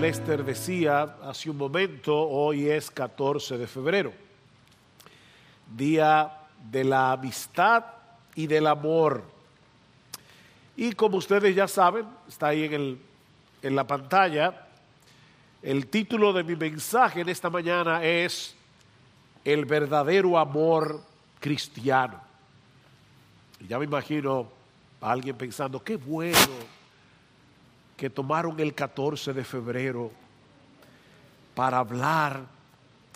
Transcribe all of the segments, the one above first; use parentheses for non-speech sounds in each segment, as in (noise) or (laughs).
Lester decía hace un momento, hoy es 14 de febrero, día de la amistad y del amor. Y como ustedes ya saben, está ahí en, el, en la pantalla, el título de mi mensaje en esta mañana es El verdadero amor cristiano. Y ya me imagino a alguien pensando, qué bueno que tomaron el 14 de febrero para hablar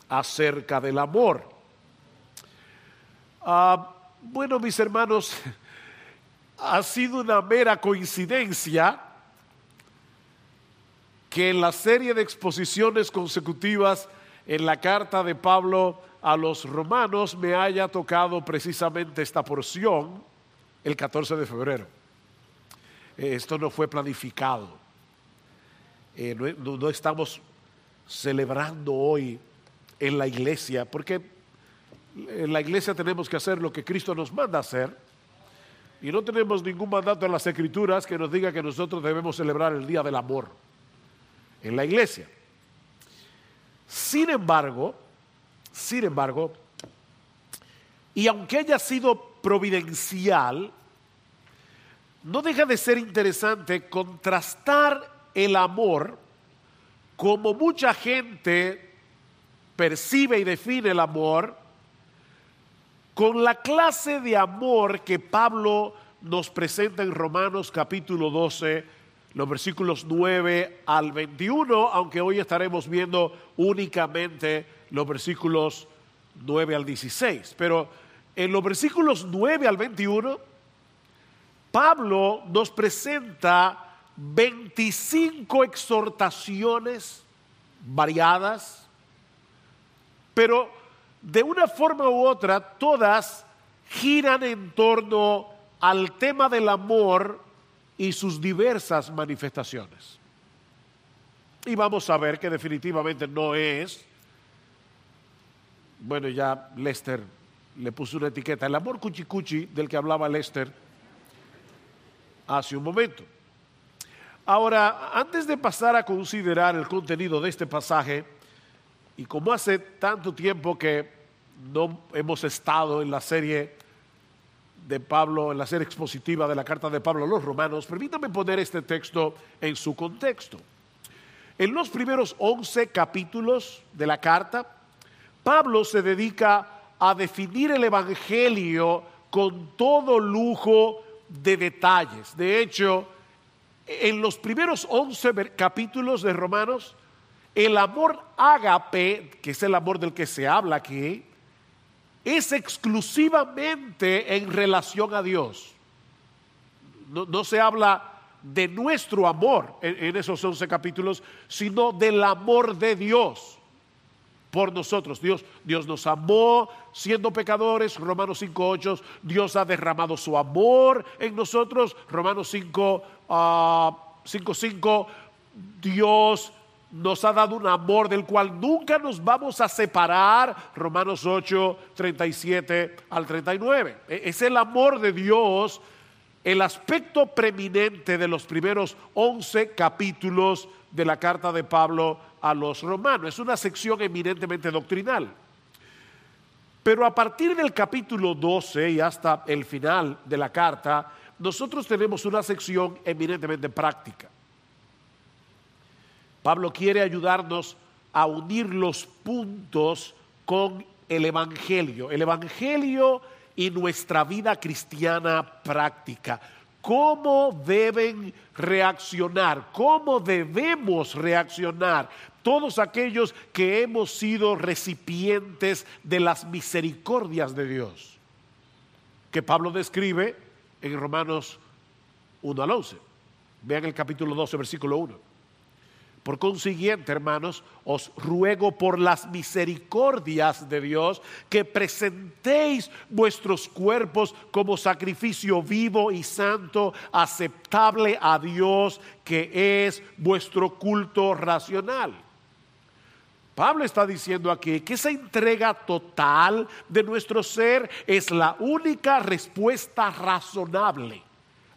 acerca del amor. Ah, bueno, mis hermanos, (laughs) ha sido una mera coincidencia que en la serie de exposiciones consecutivas en la carta de Pablo a los romanos me haya tocado precisamente esta porción el 14 de febrero. Esto no fue planificado. Eh, no, estamos celebrando hoy en la iglesia, porque en la iglesia tenemos que hacer lo que Cristo nos manda hacer. Y no tenemos ningún mandato en las escrituras que nos diga que nosotros debemos celebrar el Día del Amor en la iglesia. Sin embargo, sin embargo, y aunque haya sido providencial, no deja de ser interesante contrastar el amor como mucha gente percibe y define el amor con la clase de amor que Pablo nos presenta en Romanos capítulo 12, los versículos 9 al 21, aunque hoy estaremos viendo únicamente los versículos 9 al 16. Pero en los versículos 9 al 21 Pablo nos presenta 25 exhortaciones variadas, pero de una forma u otra todas giran en torno al tema del amor y sus diversas manifestaciones. Y vamos a ver que definitivamente no es, bueno ya Lester le puso una etiqueta, el amor cuchicuchi del que hablaba Lester hace un momento. Ahora, antes de pasar a considerar el contenido de este pasaje, y como hace tanto tiempo que no hemos estado en la serie de Pablo, en la serie expositiva de la carta de Pablo a los romanos, permítame poner este texto en su contexto. En los primeros 11 capítulos de la carta, Pablo se dedica a definir el Evangelio con todo lujo de detalles. De hecho, en los primeros 11 capítulos de Romanos, el amor ágape, que es el amor del que se habla aquí, es exclusivamente en relación a Dios. No, se habla de nuestro amor en, en esos 11 capítulos, sino del amor de Dios por nosotros. Dios, Dios nos amó siendo pecadores, Romanos 5.8, Dios ha derramado su amor en nosotros, Romanos 5.5, uh, Dios nos ha dado un amor del cual nunca nos vamos a separar, Romanos 8, 37 al 39. E, es el amor de Dios el aspecto preeminente de los primeros 11 capítulos de la carta de Pablo a los romanos. Es una sección eminentemente doctrinal. Pero a partir del capítulo 12 y hasta el final de la carta, nosotros tenemos una sección eminentemente práctica. Pablo quiere ayudarnos a unir los puntos con el Evangelio. El Evangelio y nuestra vida cristiana práctica cómo deben reaccionar, cómo debemos reaccionar todos aquellos que hemos sido recipientes de las misericordias de Dios, que Pablo describe en Romanos 1 al 11. Vean el capítulo 12, versículo 1. Por consiguiente, hermanos, os ruego por las misericordias de Dios que presentéis vuestros cuerpos como sacrificio vivo y santo, aceptable a Dios, que es vuestro culto racional. Pablo está diciendo aquí que esa entrega total de nuestro ser es la única respuesta razonable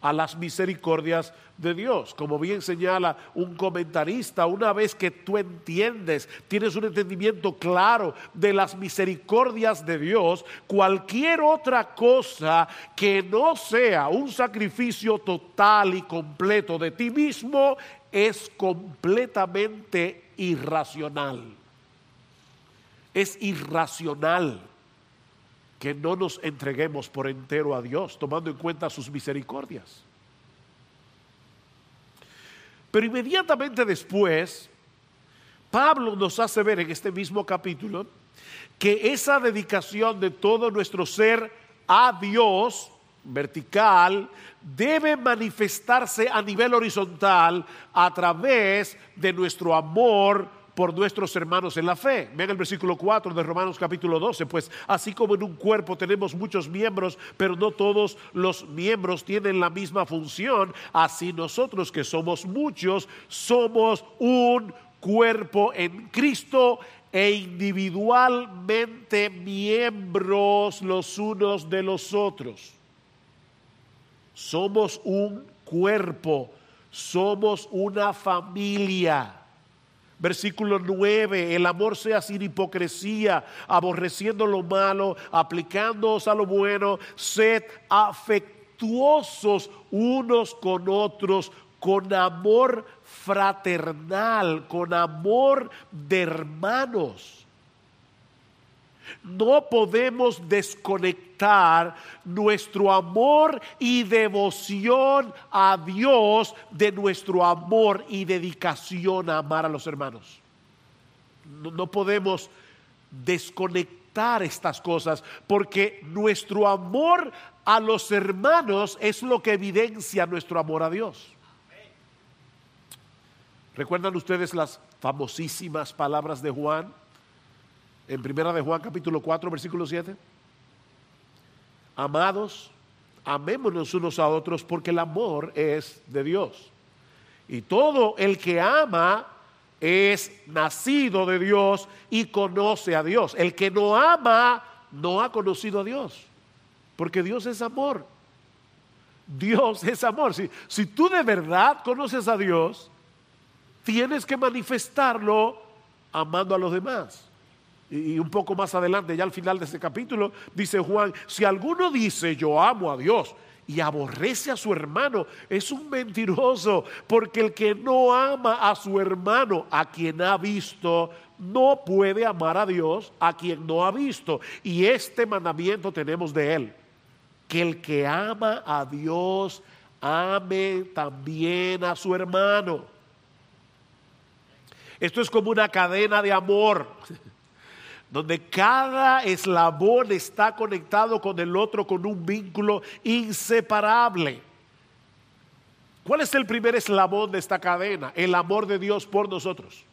a las misericordias de Dios. Como bien señala un comentarista, una vez que tú entiendes, tienes un entendimiento claro de las misericordias de Dios, cualquier otra cosa que no sea un sacrificio total y completo de ti mismo es completamente irracional. Es irracional que no nos entreguemos por entero a Dios, tomando en cuenta sus misericordias. Pero inmediatamente después, Pablo nos hace ver en este mismo capítulo que esa dedicación de todo nuestro ser a Dios, vertical, debe manifestarse a nivel horizontal a través de nuestro amor por nuestros hermanos en la fe. Ven el versículo 4 de Romanos capítulo 12, pues así como en un cuerpo tenemos muchos miembros, pero no todos los miembros tienen la misma función, así nosotros que somos muchos, somos un cuerpo en Cristo e individualmente miembros los unos de los otros. Somos un cuerpo, somos una familia. Versículo 9, el amor sea sin hipocresía, aborreciendo lo malo, aplicándoos a lo bueno, sed afectuosos unos con otros, con amor fraternal, con amor de hermanos no podemos desconectar nuestro amor y devoción a Dios de nuestro amor y dedicación a amar a los hermanos. No, podemos desconectar estas cosas porque nuestro amor a los hermanos es lo que evidencia nuestro amor a Dios. ¿Recuerdan ustedes las famosísimas palabras de Juan? En primera de Juan capítulo 4 versículo 7. Amados, amémonos unos a otros porque el amor es de Dios. Y todo el que ama es nacido de Dios y conoce a Dios. El que no ama no ha conocido a Dios, porque Dios es amor. Dios es amor. Si, si tú de verdad conoces a Dios, tienes que manifestarlo amando a los demás. Y un poco más adelante, ya al final de ese capítulo, dice Juan, si alguno dice yo amo a Dios y aborrece a su hermano, es un mentiroso, porque el que no ama a su hermano, a quien ha visto, no puede amar a Dios a quien no ha visto. Y este mandamiento tenemos de él, que el que ama a Dios, ame también a su hermano. Esto es como una cadena de amor (laughs) donde cada eslabón está conectado con el otro con un vínculo inseparable. ¿Cuál es el primer eslabón de esta cadena? El amor de Dios por nosotros.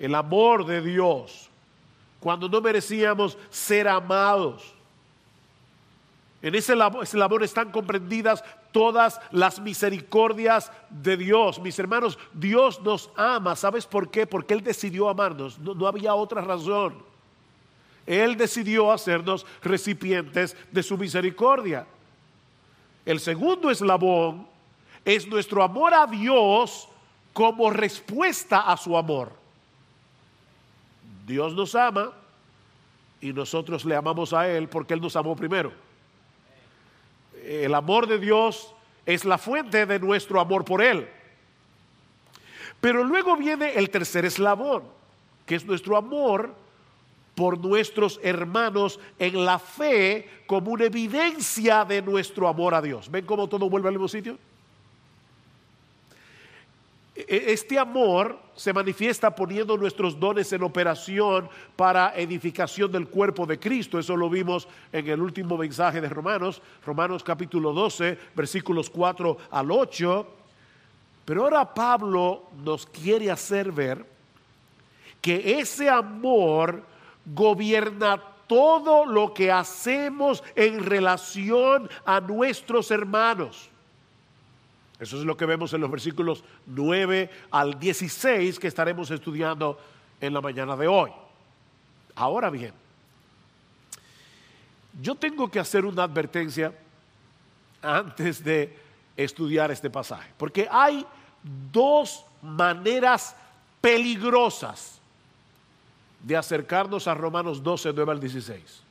El amor de Dios. Cuando no merecíamos ser amados. En ese labor, están comprendidas todas las misericordias de Dios. Mis hermanos, Dios nos ama. ¿Sabes por qué? Porque Él decidió amarnos. No, había otra razón. Él decidió hacernos recipientes de su misericordia. El segundo eslabón es nuestro amor a Dios como respuesta a su amor. Dios nos ama y nosotros le amamos a Él porque Él nos amó primero el amor de Dios es la fuente de nuestro amor por Él. Pero luego viene el tercer eslabón, que es nuestro amor por nuestros hermanos en la fe como una evidencia de nuestro amor a Dios. ¿Ven cómo todo vuelve al mismo sitio? E-, este amor se manifiesta poniendo nuestros dones en operación para edificación del cuerpo de Cristo. Eso lo vimos en el último mensaje de Romanos, Romanos capítulo 12, versículos 4 al 8. Pero ahora Pablo nos quiere hacer ver que ese amor gobierna todo lo que hacemos en relación a nuestros hermanos. Eso es lo que vemos en los versículos 9 al 16 que estaremos estudiando en la mañana de hoy. Ahora bien, yo tengo que hacer una advertencia antes de estudiar este pasaje. Porque hay dos maneras peligrosas de acercarnos a Romanos 12, 9 al 16.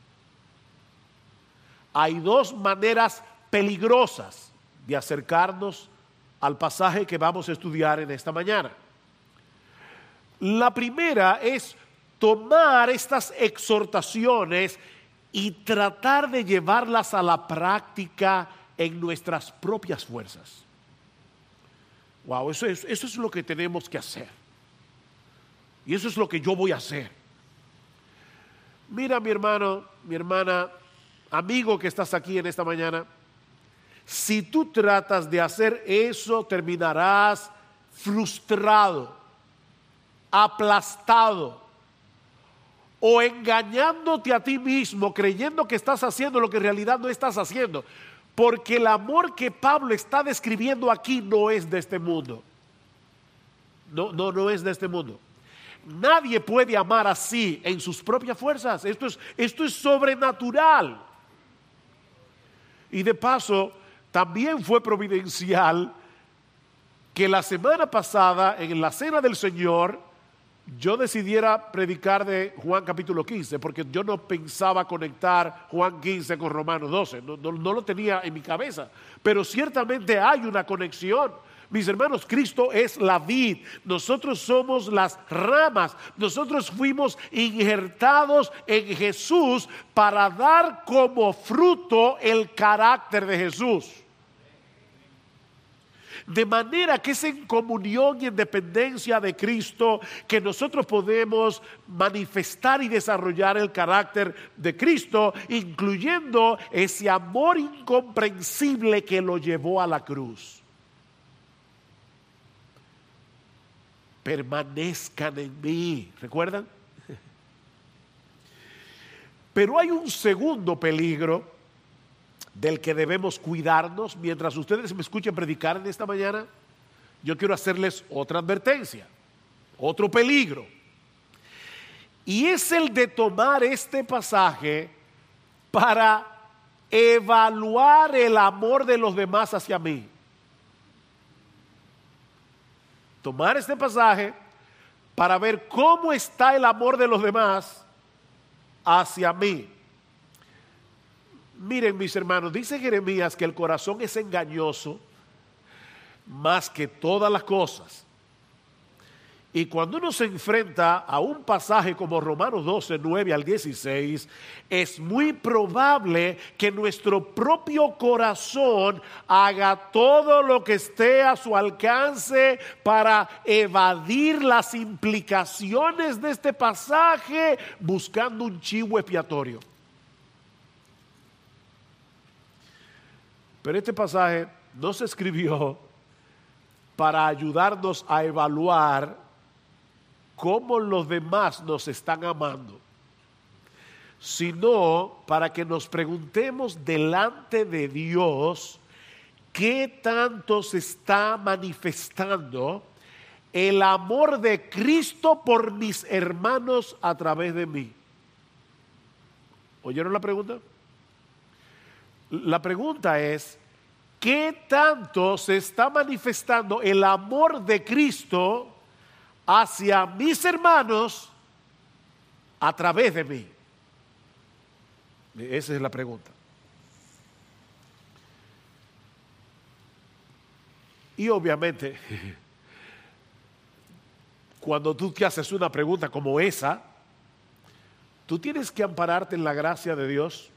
Hay dos maneras peligrosas de acercarnos al pasaje que vamos a estudiar en esta mañana. La primera es tomar estas exhortaciones y tratar de llevarlas a la práctica en nuestras propias fuerzas. Wow, eso es, eso es lo que tenemos que hacer. Y eso es lo que yo voy a hacer. Mira mi hermano, mi hermana, amigo que estás aquí en esta mañana, si tú tratas de hacer eso, terminarás frustrado, aplastado o engañándote a ti mismo, creyendo que estás haciendo lo que en realidad no estás haciendo. Porque el amor que Pablo está describiendo aquí no es de este mundo. No, no, no es de este mundo. Nadie puede amar así en sus propias fuerzas. Esto es, esto es sobrenatural. Y de paso, también fue providencial que la semana pasada, en la cena del Señor, yo decidiera predicar de Juan capítulo 15, porque yo no pensaba conectar Juan 15 con Romanos 12, no, no lo tenía en mi cabeza, pero ciertamente hay una conexión. Mis hermanos, Cristo es la vid, nosotros somos las ramas, nosotros fuimos injertados en Jesús para dar como fruto el carácter de Jesús. De manera que es en comunión y en dependencia de Cristo que nosotros podemos manifestar y desarrollar el carácter de Cristo, incluyendo ese amor incomprensible que lo llevó a la cruz. Permanezcan en mí. ¿Recuerdan? Pero hay un segundo peligro del que debemos cuidarnos. Mientras ustedes me escuchen predicar en esta mañana, yo quiero hacerles otra advertencia, otro peligro. Y es el de tomar este pasaje para evaluar el amor de los demás hacia mí tomar este pasaje para ver cómo está el amor de los demás hacia mí. Miren mis hermanos, dice Jeremías que el corazón es engañoso más que todas las cosas y cuando uno se enfrenta a un pasaje como Romanos 12, 9 al 16, es muy probable que nuestro propio corazón haga todo lo que esté a su alcance para evadir las implicaciones de este pasaje buscando un chivo expiatorio. Pero este pasaje no se escribió para ayudarnos a evaluar cómo los demás nos están amando, sino para que nos preguntemos delante de Dios qué tanto se está manifestando el amor de Cristo por mis hermanos a través de mí. ¿Oyeron la pregunta? La pregunta es, ¿qué tanto se está manifestando el amor de Cristo hacia mis hermanos a través de mí? Esa es la pregunta. Y obviamente, (laughs) cuando tú te haces una pregunta como esa, tú tienes que ampararte en la gracia de Dios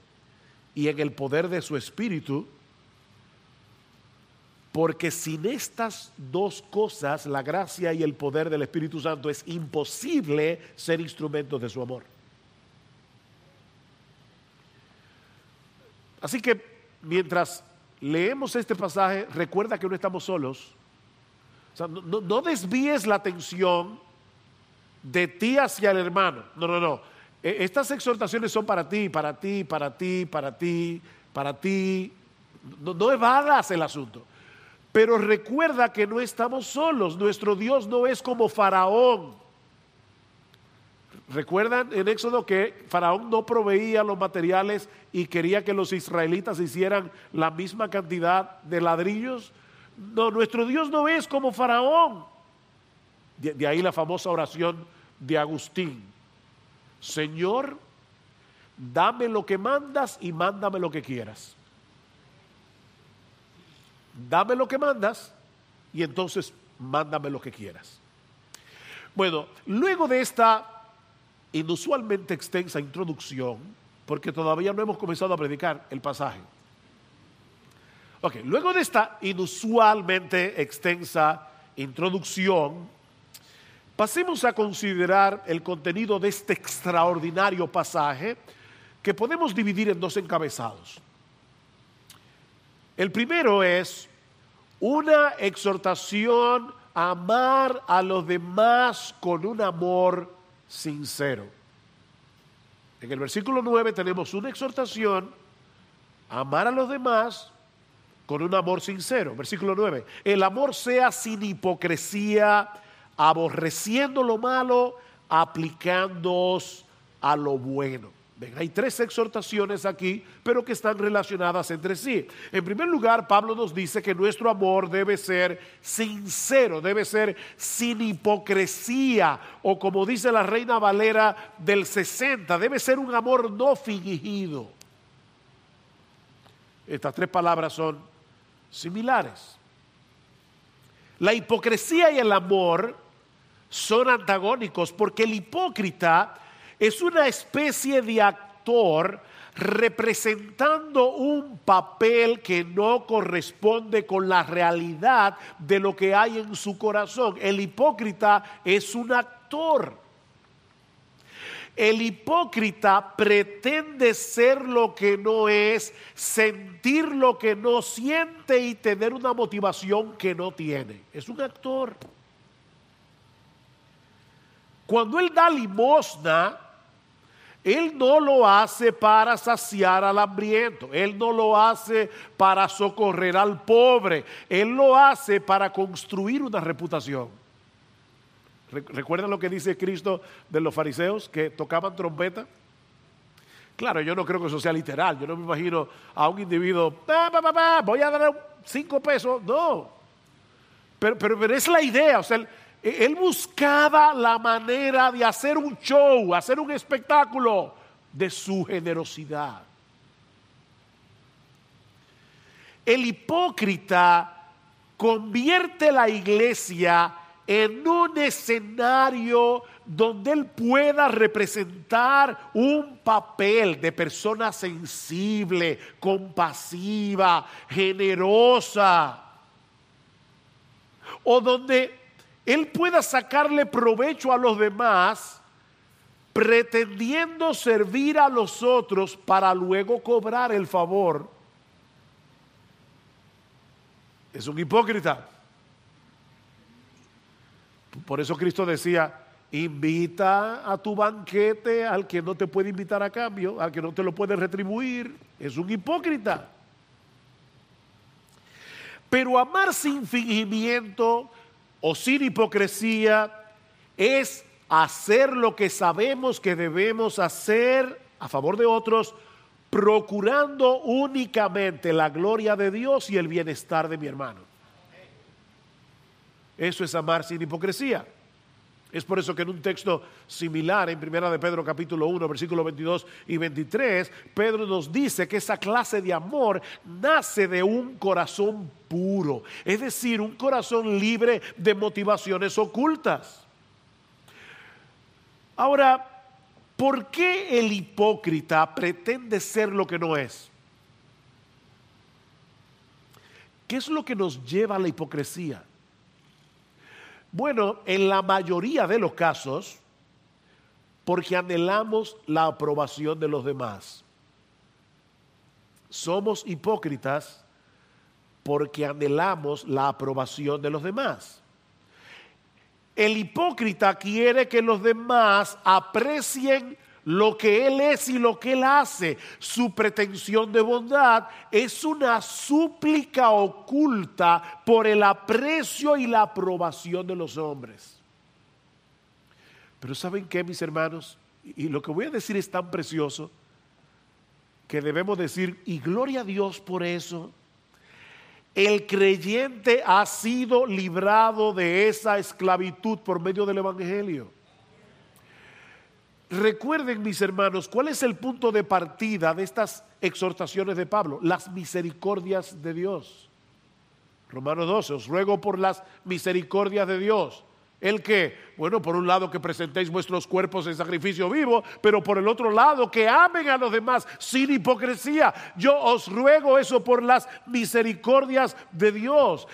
y en el poder de su Espíritu porque sin estas dos cosas, la gracia y el poder del Espíritu Santo, es imposible ser instrumentos de su amor. Así que mientras leemos este pasaje, recuerda que no estamos solos. no, desvíes la atención de ti hacia el hermano. No, no, no. E, estas exhortaciones son para ti, para ti, para ti, para ti, para ti. No, no evadas el asunto. Pero recuerda que no estamos solos, nuestro Dios no es como Faraón. ¿Recuerdan en Éxodo que Faraón no proveía los materiales y quería que los israelitas hicieran la misma cantidad de ladrillos? No, nuestro Dios no es como Faraón. De, de ahí la famosa oración de Agustín. Señor, dame lo que mandas y mándame lo que quieras. Dame lo que mandas y entonces mándame lo que quieras. Bueno, luego de esta inusualmente extensa introducción, porque todavía no hemos comenzado a predicar el pasaje. Ok, luego de esta inusualmente extensa introducción, pasemos a considerar el contenido de este extraordinario pasaje que podemos dividir en dos encabezados. El primero es una exhortación a amar a los demás con un amor sincero. En el versículo 9 tenemos una exhortación a amar a los demás con un amor sincero. Versículo 9. El amor sea sin hipocresía, aborreciendo lo malo, aplicándoos a lo bueno hay tres exhortaciones aquí, pero que están relacionadas entre sí. En primer lugar, Pablo nos dice que nuestro amor debe ser sincero, debe ser sin hipocresía, o como dice la Reina Valera del 60, debe ser un amor no fingido. Estas tres palabras son similares. La hipocresía y el amor son antagónicos porque el hipócrita es una especie de actor representando un papel que no corresponde con la realidad de lo que hay en su corazón. El hipócrita es un actor. El hipócrita pretende ser lo que no es, sentir lo que no siente y tener una motivación que no tiene. Es un actor. Cuando él da limosna, él no lo hace para saciar al hambriento, Él no lo hace para socorrer al pobre, Él lo hace para construir una reputación. ¿Recuerdan lo que dice Cristo de los fariseos que tocaban trompeta? Claro, yo no creo que eso sea literal, yo no me imagino a un individuo, voy a dar cinco pesos, no. Pero, pero, pero es la idea, o sea, él buscaba la manera de hacer un show, hacer un espectáculo de su generosidad. El hipócrita convierte la iglesia en un escenario donde él pueda representar un papel de persona sensible, compasiva, generosa, o donde él pueda sacarle provecho a los demás pretendiendo servir a los otros para luego cobrar el favor, es un hipócrita. Por eso Cristo decía, invita a tu banquete al que no te puede invitar a cambio, al que no te lo puede retribuir. Es un hipócrita. Pero amar sin fingimiento o sin hipocresía es hacer lo que sabemos que debemos hacer a favor de otros, procurando únicamente la gloria de Dios y el bienestar de mi hermano. Eso es amar sin hipocresía. Es por eso que en un texto similar, en Primera de Pedro capítulo 1, versículos 22 y 23, Pedro nos dice que esa clase de amor nace de un corazón puro, es decir, un corazón libre de motivaciones ocultas. Ahora, ¿por qué el hipócrita pretende ser lo que no es? ¿Qué es lo que nos lleva a la hipocresía? Bueno, en la mayoría de los casos, porque anhelamos la aprobación de los demás. Somos hipócritas porque anhelamos la aprobación de los demás. El hipócrita quiere que los demás aprecien lo que Él es y lo que Él hace. Su pretensión de bondad es una súplica oculta por el aprecio y la aprobación de los hombres. Pero ¿saben qué, mis hermanos? Y lo que voy a decir es tan precioso que debemos decir, y gloria a Dios por eso. El creyente ha sido librado de esa esclavitud por medio del Evangelio. Recuerden, mis hermanos, cuál es el punto de partida de estas exhortaciones de Pablo, las misericordias de Dios. Romanos 12, os ruego por las misericordias de Dios. ¿El que, Bueno, por un lado que presentéis vuestros cuerpos en sacrificio vivo, pero por el otro lado que amen a los demás sin hipocresía. Yo os ruego eso por las misericordias de Dios.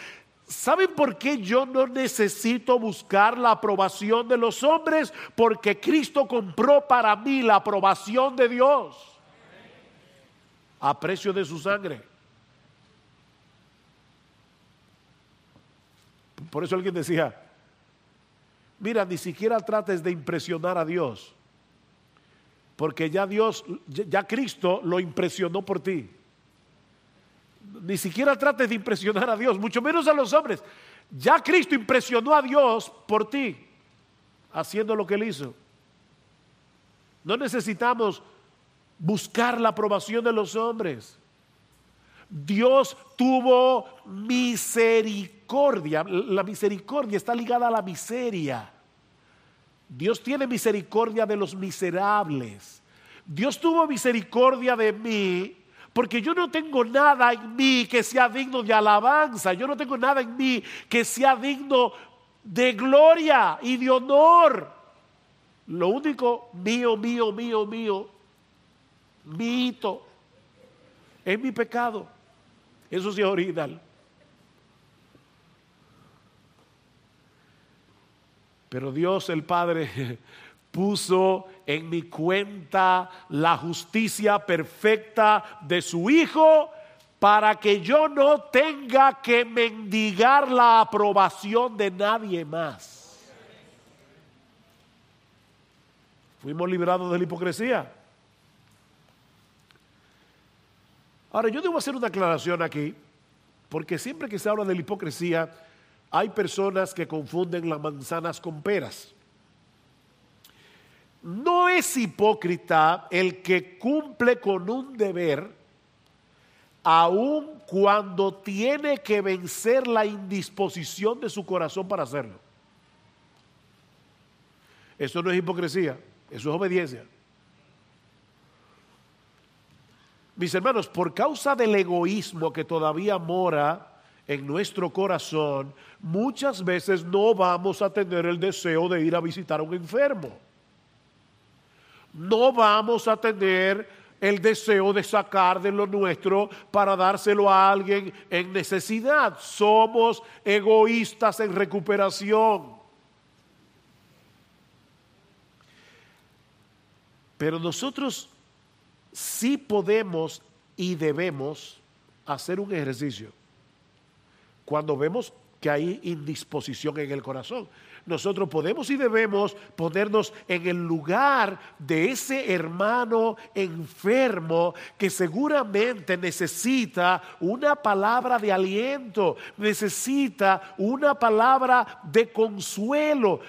¿Saben por qué yo no necesito buscar la aprobación de los hombres? Porque Cristo compró para mí la aprobación de Dios a precio de su sangre. Por eso alguien decía, Mira, ni siquiera trates de impresionar a Dios, porque ya Dios, ya Cristo lo impresionó por ti. Ni siquiera trates de impresionar a Dios, mucho menos a los hombres. Ya Cristo impresionó a Dios por ti, haciendo lo que él hizo. No necesitamos buscar la aprobación de los hombres. Dios tuvo misericordia. La misericordia está ligada a la miseria. Dios tiene misericordia de los miserables. Dios tuvo misericordia de mí porque yo no tengo nada en mí que sea digno de alabanza. Yo no tengo nada en mí que sea digno de gloria y de honor. Lo único mío, mío, mío, mío, mío, es mi pecado. Eso sí es original. Pero Dios el Padre (laughs) puso en mi cuenta la justicia perfecta de su Hijo para que yo no tenga que mendigar la aprobación de nadie más. Fuimos librados de la hipocresía. Ahora, yo debo hacer una aclaración aquí, porque siempre que se habla de la hipocresía, hay personas que confunden las manzanas con peras. No es hipócrita el que cumple con un deber, aun cuando tiene que vencer la indisposición de su corazón para hacerlo. Eso no es hipocresía, eso es obediencia. Mis hermanos, por causa del egoísmo que todavía mora en nuestro corazón, muchas veces no vamos a tener el deseo de ir a visitar a un enfermo. No vamos a tener el deseo de sacar de lo nuestro para dárselo a alguien en necesidad. Somos egoístas en recuperación. Pero nosotros sí podemos y debemos hacer un ejercicio cuando vemos que hay indisposición en el corazón. Nosotros podemos y debemos ponernos en el lugar de ese hermano enfermo que seguramente necesita una palabra de aliento, necesita una palabra de consuelo.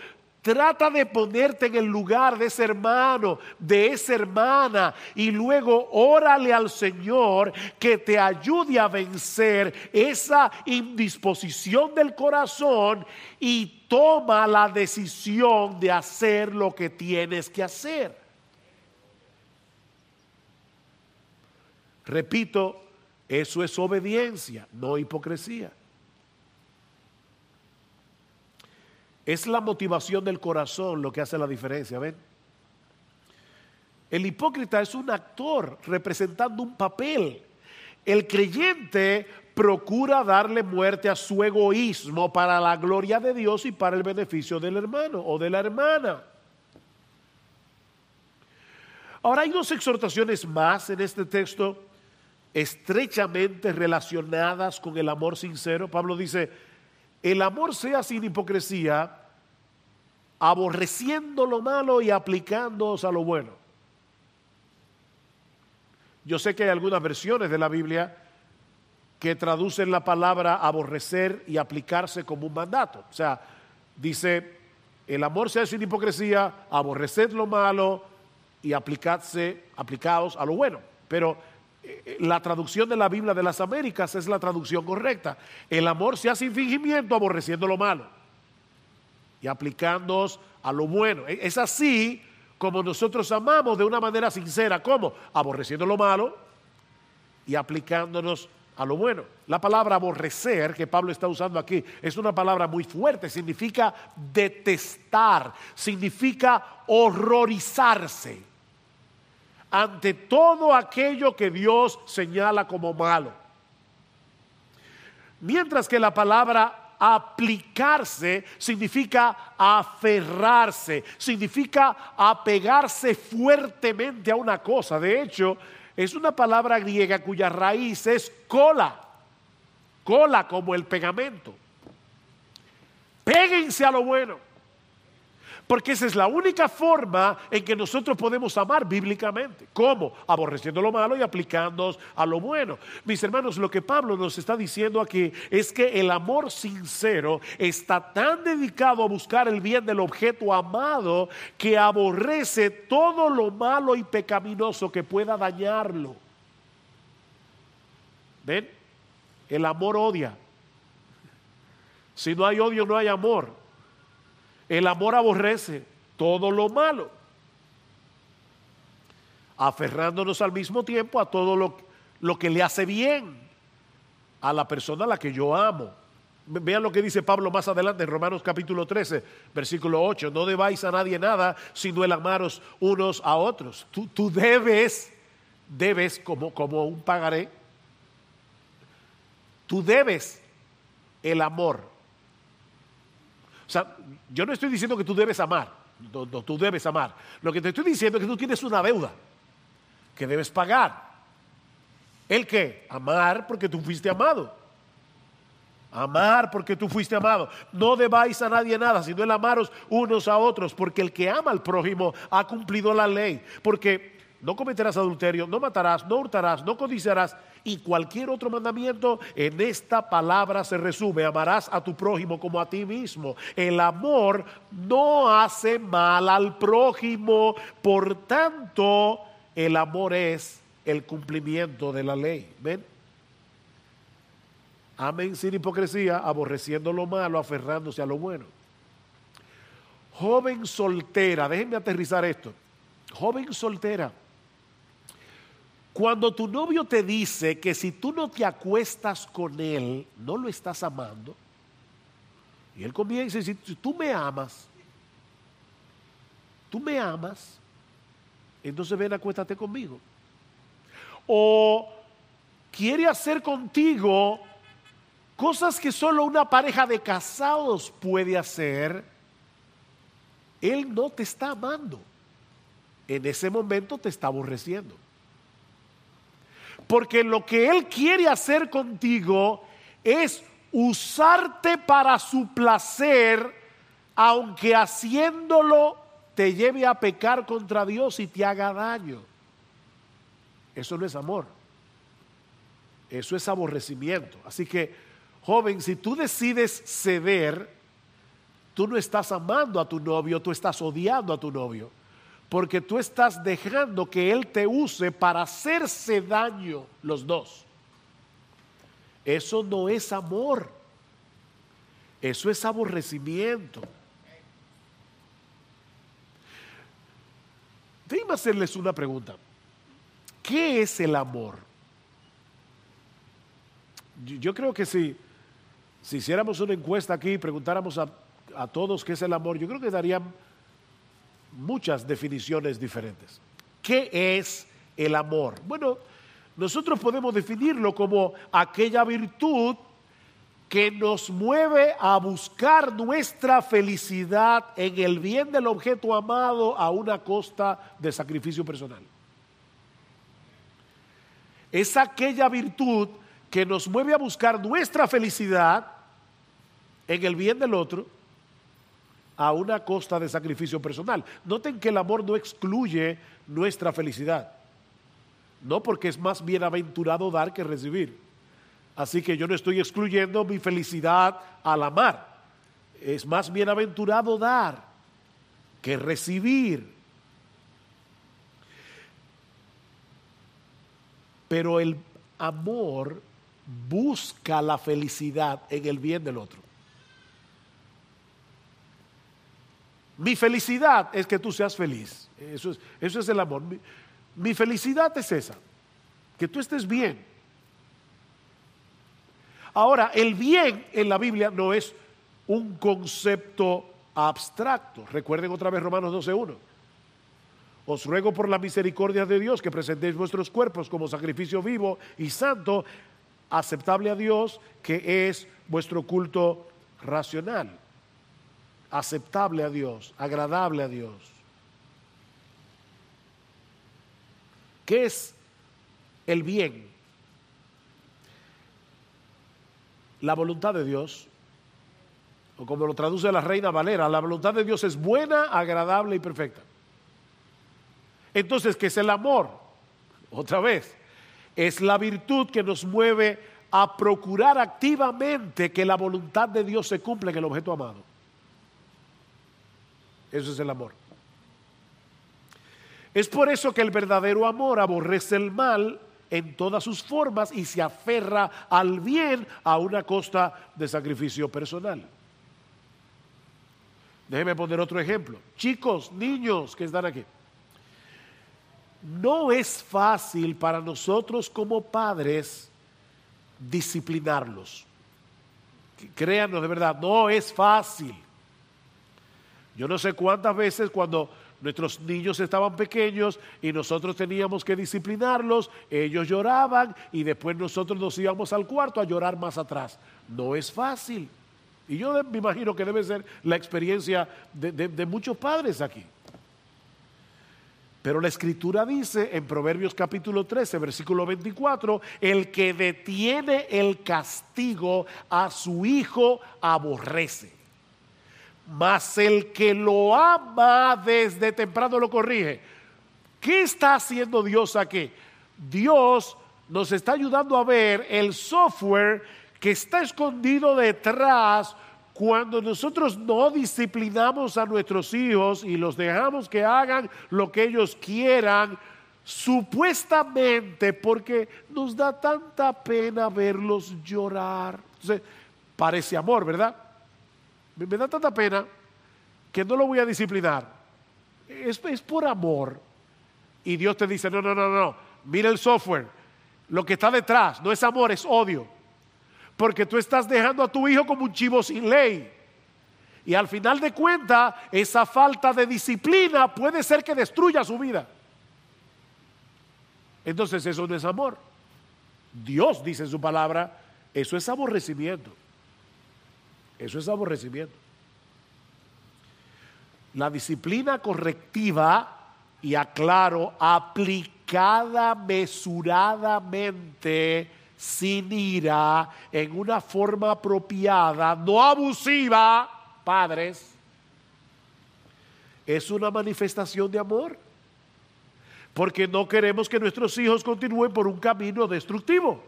Trata de ponerte en el lugar de ese hermano, de esa hermana, y luego órale al Señor que te ayude a vencer esa indisposición del corazón y toma la decisión de hacer lo que tienes que hacer. Repito, eso es obediencia, no hipocresía. Es la motivación del corazón lo que hace la diferencia, ¿ven? El hipócrita es un actor representando un papel. El creyente procura darle muerte a su egoísmo para la gloria de Dios y para el beneficio del hermano o de la hermana. Ahora hay dos exhortaciones más en este texto estrechamente relacionadas con el amor sincero. Pablo dice, el amor sea sin hipocresía, aborreciendo lo malo y aplicándoos a lo bueno. Yo sé que hay algunas versiones de la Biblia que traducen la palabra aborrecer y aplicarse como un mandato. O sea, dice, el amor sea sin hipocresía, aborreced lo malo y aplicarse, aplicados a lo bueno. Pero eh, la traducción de la Biblia de las Américas es la traducción correcta. El amor sea sin fingimiento, aborreciendo lo malo y aplicándonos a lo bueno. E, es así como nosotros amamos de una manera sincera. ¿Cómo? Aborreciendo lo malo y aplicándonos a lo bueno. La palabra aborrecer que Pablo está usando aquí es una palabra muy fuerte, significa detestar, significa horrorizarse ante todo aquello que Dios señala como malo. Mientras que la palabra aplicarse significa aferrarse, significa apegarse fuertemente a una cosa. De hecho, es una palabra griega cuya raíz es cola, cola como el pegamento. Péguense a lo bueno. Porque esa es la única forma en que nosotros podemos amar bíblicamente. ¿Cómo? Aborreciendo lo malo y aplicándonos a lo bueno. Mis hermanos, lo que Pablo nos está diciendo aquí es que el amor sincero está tan dedicado a buscar el bien del objeto amado que aborrece todo lo malo y pecaminoso que pueda dañarlo. ¿Ven? El amor odia. Si no hay odio, no hay amor. El amor aborrece todo lo malo, aferrándonos al mismo tiempo a todo lo, lo que le hace bien a la persona a la que yo amo. Vean lo que dice Pablo más adelante en Romanos capítulo 13, versículo 8. No debáis a nadie nada, sino el amaros unos a otros. Tú, tú debes, debes como, como un pagaré, tú debes el amor o sea, yo no estoy diciendo que tú debes amar, no, tú debes amar. Lo que te estoy diciendo es que tú tienes una deuda que debes pagar. ¿El qué? Amar porque tú fuiste amado. Amar porque tú fuiste amado. No debáis a nadie nada, sino el amaros unos a otros, porque el que ama al prójimo ha cumplido la ley. Porque no cometerás adulterio, no matarás, no hurtarás, no codiciarás y cualquier otro mandamiento en esta palabra se resume, amarás a tu prójimo como a ti mismo. El amor no hace mal al prójimo, por tanto el amor es el cumplimiento de la ley. ¿Ven? Amen sin hipocresía, aborreciendo lo malo, aferrándose a lo bueno. Joven soltera, déjenme aterrizar esto. Joven soltera cuando tu novio te dice que si tú no te acuestas con él, no lo estás amando, y él comienza y dice, si tú me amas, tú me amas, entonces ven, acuéstate conmigo. O quiere hacer contigo cosas que solo una pareja de casados puede hacer, él no te está amando. En ese momento te está aborreciendo. Porque lo que Él quiere hacer contigo es usarte para su placer, aunque haciéndolo te lleve a pecar contra Dios y te haga daño. Eso no es amor. Eso es aborrecimiento. Así que, joven, si tú decides ceder, tú no estás amando a tu novio, tú estás odiando a tu novio porque tú estás dejando que Él te use para hacerse daño los dos. Eso no es amor, eso es aborrecimiento. Déjame hacerles una pregunta. ¿Qué es el amor? Yo creo que si, si hiciéramos una encuesta aquí y preguntáramos a, a todos qué es el amor, yo creo que darían muchas definiciones diferentes. ¿Qué es el amor? Bueno, nosotros podemos definirlo como aquella virtud que nos mueve a buscar nuestra felicidad en el bien del objeto amado a una costa de sacrificio personal. Es aquella virtud que nos mueve a buscar nuestra felicidad en el bien del otro a una costa de sacrificio personal. Noten que el amor no excluye nuestra felicidad. No porque es más bienaventurado dar que recibir. Así que yo no estoy excluyendo mi felicidad al amar. Es más bienaventurado dar que recibir. Pero el amor busca la felicidad en el bien del otro. Mi felicidad es que tú seas feliz. Eso es, eso es el amor. Mi, mi felicidad es esa, que tú estés bien. Ahora, el bien en la Biblia no es un concepto abstracto. Recuerden otra vez Romanos 12.1. Os ruego por la misericordia de Dios que presentéis vuestros cuerpos como sacrificio vivo y santo, aceptable a Dios, que es vuestro culto racional aceptable a Dios, agradable a Dios. ¿Qué es el bien? La voluntad de Dios, o como lo traduce la reina Valera, la voluntad de Dios es buena, agradable y perfecta. Entonces, ¿qué es el amor? Otra vez, es la virtud que nos mueve a procurar activamente que la voluntad de Dios se cumpla en el objeto amado. Eso es el amor. Es por eso que el verdadero amor aborrece el mal en todas sus formas y se aferra al bien a una costa de sacrificio personal. Déjeme poner otro ejemplo. Chicos, niños que están aquí. No es fácil para nosotros como padres disciplinarlos. Créanos de verdad, no es fácil. Yo no sé cuántas veces cuando nuestros niños estaban pequeños y nosotros teníamos que disciplinarlos, ellos lloraban y después nosotros nos íbamos al cuarto a llorar más atrás. No es fácil. Y yo me imagino que debe ser la experiencia de, muchos padres aquí. Pero la escritura dice en Proverbios capítulo 13, versículo 24, el que detiene el castigo a su hijo aborrece mas el que lo ama desde temprano lo corrige. ¿Qué está haciendo Dios aquí? Dios nos está ayudando a ver el software que está escondido detrás cuando nosotros no disciplinamos a nuestros hijos y los dejamos que hagan lo que ellos quieran, supuestamente porque nos da tanta pena verlos llorar. Entonces, parece amor, ¿verdad? Me, da tanta pena que no lo voy a disciplinar. Es, es por amor. Y Dios te dice, no, no, no, no, mira el software. Lo que está detrás no es amor, es odio. Porque tú estás dejando a tu hijo como un chivo sin ley. Y al final de cuentas, esa falta de disciplina puede ser que destruya su vida. Entonces eso no es amor. Dios dice en su palabra, eso es aborrecimiento. Eso es aborrecimiento. La disciplina correctiva, y aclaro, aplicada mesuradamente, sin ira, en una forma apropiada, no abusiva, padres, es una manifestación de amor. Porque no queremos que nuestros hijos continúen por un camino destructivo.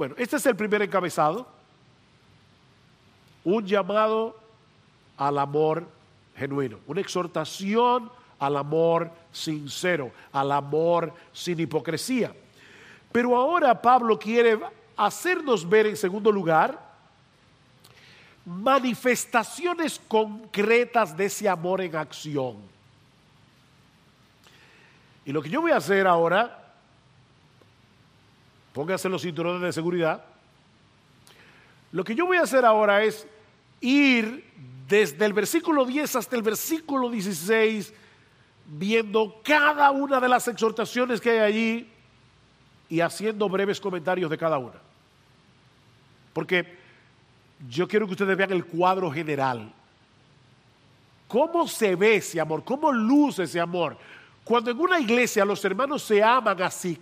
Bueno, este es el primer encabezado. Un llamado al amor genuino, una exhortación al amor sincero, al amor sin hipocresía. Pero ahora Pablo quiere hacernos ver en segundo lugar manifestaciones concretas de ese amor en acción. Y lo que yo voy a hacer ahora Póngase los cinturones de seguridad. Lo que yo voy a hacer ahora es ir desde el versículo 10 hasta el versículo 16, viendo cada una de las exhortaciones que hay allí y haciendo breves comentarios de cada una. Porque yo quiero que ustedes vean el cuadro general. ¿Cómo se ve ese amor? ¿Cómo luce ese amor? Cuando en una iglesia los hermanos se aman así,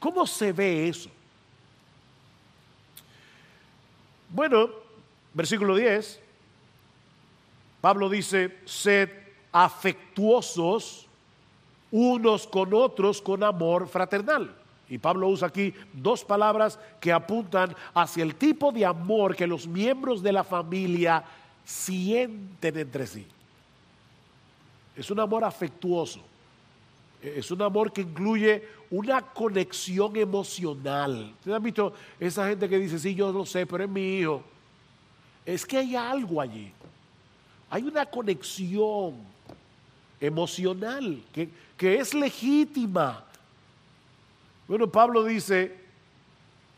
¿Cómo se ve eso? Bueno, versículo 10, Pablo dice, sed afectuosos unos con otros con amor fraternal. Y Pablo usa aquí dos palabras que apuntan hacia el tipo de amor que los miembros de la familia sienten entre sí. Es un amor afectuoso. Es un amor que incluye una conexión emocional. ¿Ustedes han visto esa gente que dice, sí, yo lo sé, pero es mi hijo? Es que hay algo allí. Hay una conexión emocional que, que es legítima. Bueno, Pablo dice,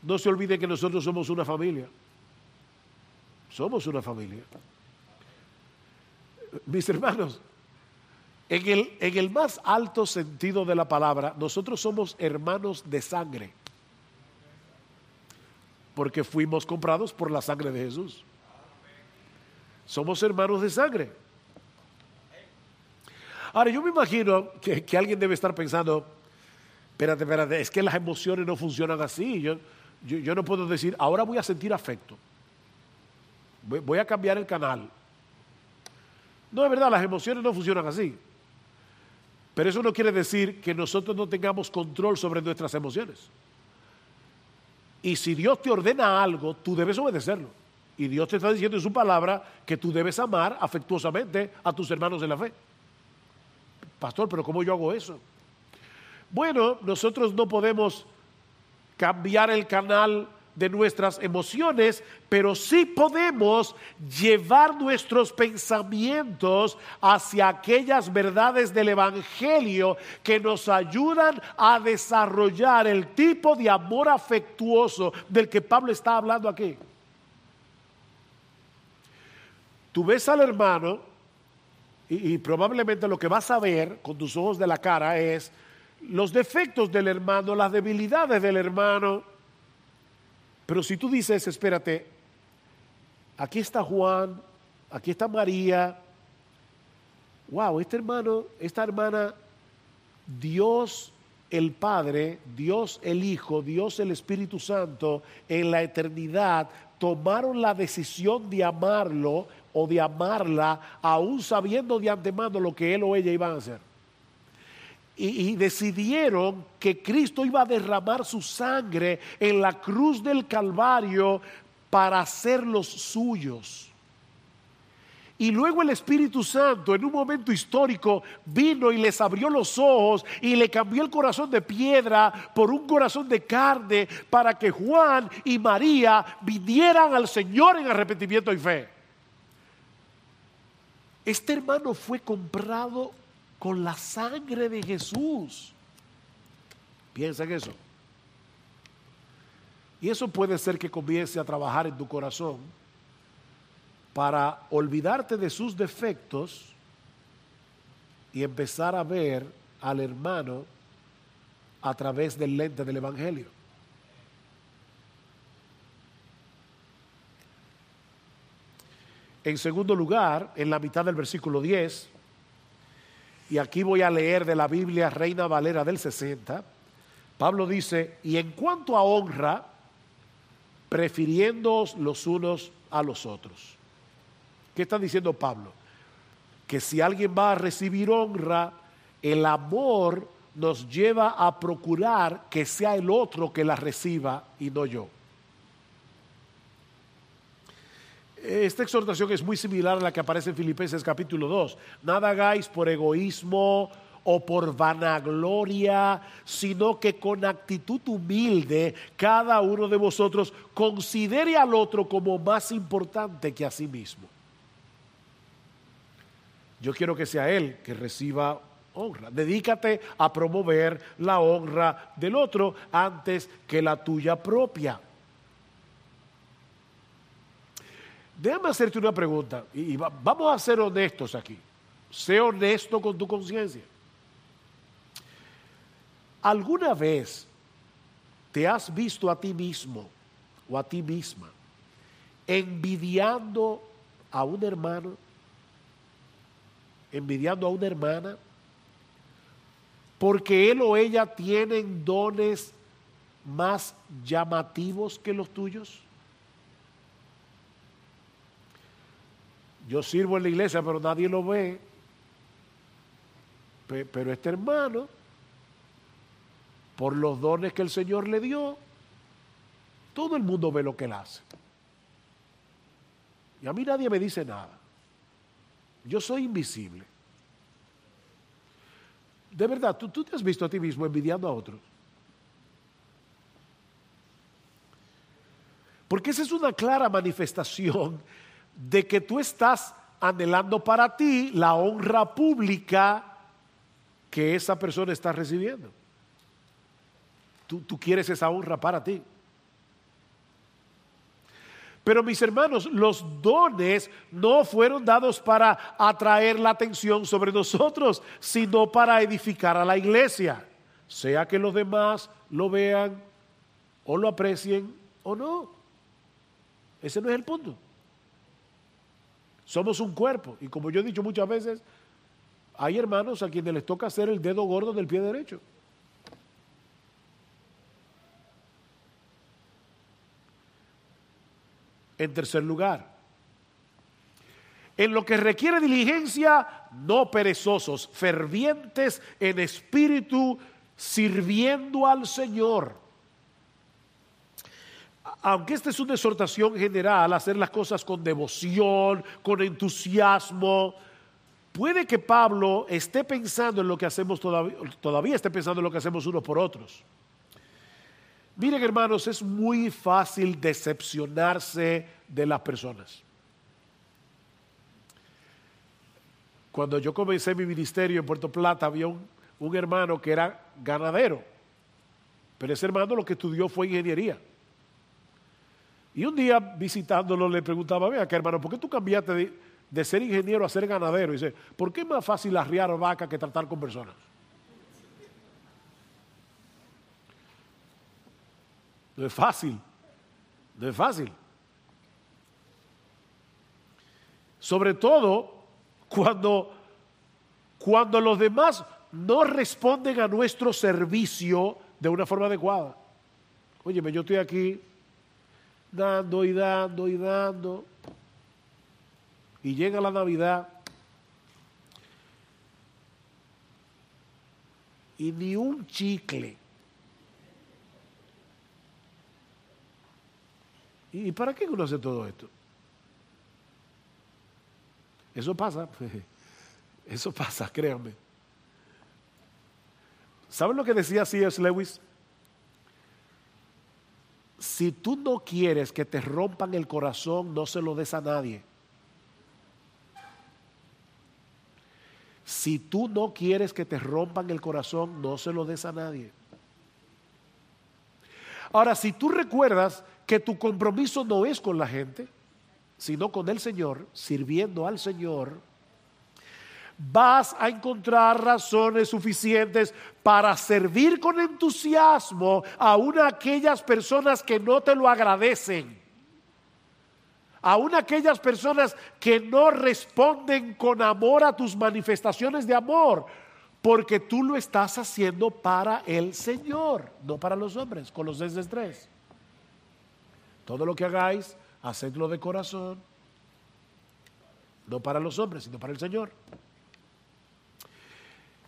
no se olvide que nosotros somos una familia. Somos una familia. Mis hermanos, en el, más alto sentido de la palabra, nosotros somos hermanos de sangre. Porque fuimos comprados por la sangre de Jesús. Somos hermanos de sangre. Ahora, yo me imagino que, alguien debe estar pensando, espérate, espérate, es que las emociones no funcionan así. Yo, yo, no puedo decir, ahora voy a sentir afecto. voy a cambiar el canal. No, es verdad, las emociones no funcionan así. Pero eso no quiere decir que nosotros no tengamos control sobre nuestras emociones. Y si Dios te ordena algo, tú debes obedecerlo. Y Dios te está diciendo en su palabra que tú debes amar afectuosamente a tus hermanos de la fe. Pastor, pero ¿cómo yo hago eso? Bueno, nosotros no podemos cambiar el canal de nuestras emociones, pero sí podemos llevar nuestros pensamientos hacia aquellas verdades del Evangelio que nos ayudan a desarrollar el tipo de amor afectuoso del que Pablo está hablando aquí. Tú ves al hermano y, probablemente lo que vas a ver con tus ojos de la cara es los defectos del hermano, las debilidades del hermano, pero si tú dices, espérate, aquí está Juan, aquí está María, wow, este hermano, esta hermana, Dios el Padre, Dios el Hijo, Dios el Espíritu Santo, en la eternidad tomaron la decisión de amarlo o de amarla, aún sabiendo de antemano lo que él o ella iban a hacer y, decidieron que Cristo iba a derramar su sangre en la cruz del Calvario para hacerlos suyos. Y luego el Espíritu Santo en un momento histórico vino y les abrió los ojos y le cambió el corazón de piedra por un corazón de carne para que Juan y María vinieran al Señor en arrepentimiento y fe. Este hermano fue comprado con la sangre de Jesús. Piensa en eso. Y eso puede ser que comience a trabajar en tu corazón para olvidarte de sus defectos y empezar a ver al hermano a través del lente del Evangelio. En segundo lugar, en la mitad del versículo 10, y aquí voy a leer de la Biblia Reina Valera del 60, Pablo dice, y en cuanto a honra, prefiriéndoos los unos a los otros. ¿Qué está diciendo Pablo? Que si alguien va a recibir honra, el amor nos lleva a procurar que sea el otro que la reciba y no yo. Esta exhortación es muy similar a la que aparece en Filipenses capítulo 2. Nada hagáis por egoísmo o por vanagloria, sino que con actitud humilde cada uno de vosotros considere al otro como más importante que a sí mismo. Yo quiero que sea él que reciba honra. Dedícate a promover la honra del otro antes que la tuya propia. Déjame hacerte una pregunta y, vamos a ser honestos aquí. Sé honesto con tu conciencia. ¿Alguna vez te has visto a ti mismo o a ti misma envidiando a un hermano, envidiando a una hermana, porque él o ella tienen dones más llamativos que los tuyos? Yo sirvo en la iglesia, pero nadie lo ve. Pero este hermano, por los dones que el Señor le dio, todo el mundo ve lo que él hace. Y a mí nadie me dice nada. Yo soy invisible. De verdad, ¿tú, tú te has visto a ti mismo envidiando a otros. Porque esa es una clara manifestación de que tú estás anhelando para ti la honra pública que esa persona está recibiendo. Tú, quieres esa honra para ti. Pero mis hermanos, los dones no fueron dados para atraer la atención sobre nosotros, sino para edificar a la iglesia, sea que los demás lo vean o lo aprecien o no. Ese no es el punto. Somos un cuerpo y como yo he dicho muchas veces, hay hermanos a quienes les toca hacer el dedo gordo del pie derecho. En tercer lugar, en lo que requiere diligencia, no perezosos, fervientes en espíritu, sirviendo al Señor. Aunque esta es una exhortación general, hacer las cosas con devoción, con entusiasmo, puede que Pablo esté pensando en lo que hacemos todavía, todavía esté pensando en lo que hacemos unos por otros. Miren hermanos, es muy fácil decepcionarse de las personas. Cuando yo comencé mi ministerio en Puerto Plata había un, hermano que era ganadero, pero ese hermano lo que estudió fue ingeniería. Y un día visitándolo le preguntaba, vea qué hermano, ¿por qué tú cambiaste de, de ser ingeniero a ser ganadero? Y dice, ¿por qué es más fácil arriar vaca que tratar con personas? No es fácil. No es fácil. Sobre todo cuando, cuando los demás no responden a nuestro servicio de una forma adecuada. Óyeme, yo estoy aquí dando y dando y dando. Y llega la Navidad. Y ni un chicle. ¿Y para qué uno hace todo esto? Eso pasa, (laughs) eso pasa, créanme. ¿Saben lo que decía C.S. Lewis? Si tú no quieres que te rompan el corazón, no se lo des a nadie. Si tú no quieres que te rompan el corazón, no se lo des a nadie. Ahora, si tú recuerdas que tu compromiso no es con la gente, sino con el Señor, sirviendo al Señor, vas a encontrar razones suficientes para servir con entusiasmo aún a aquellas personas que no te lo agradecen, aún aquellas personas que no responden con amor a tus manifestaciones de amor, porque tú lo estás haciendo para el Señor, no para los hombres, con los 3. Todo lo que hagáis, hacedlo de corazón, no para los hombres, sino para el Señor.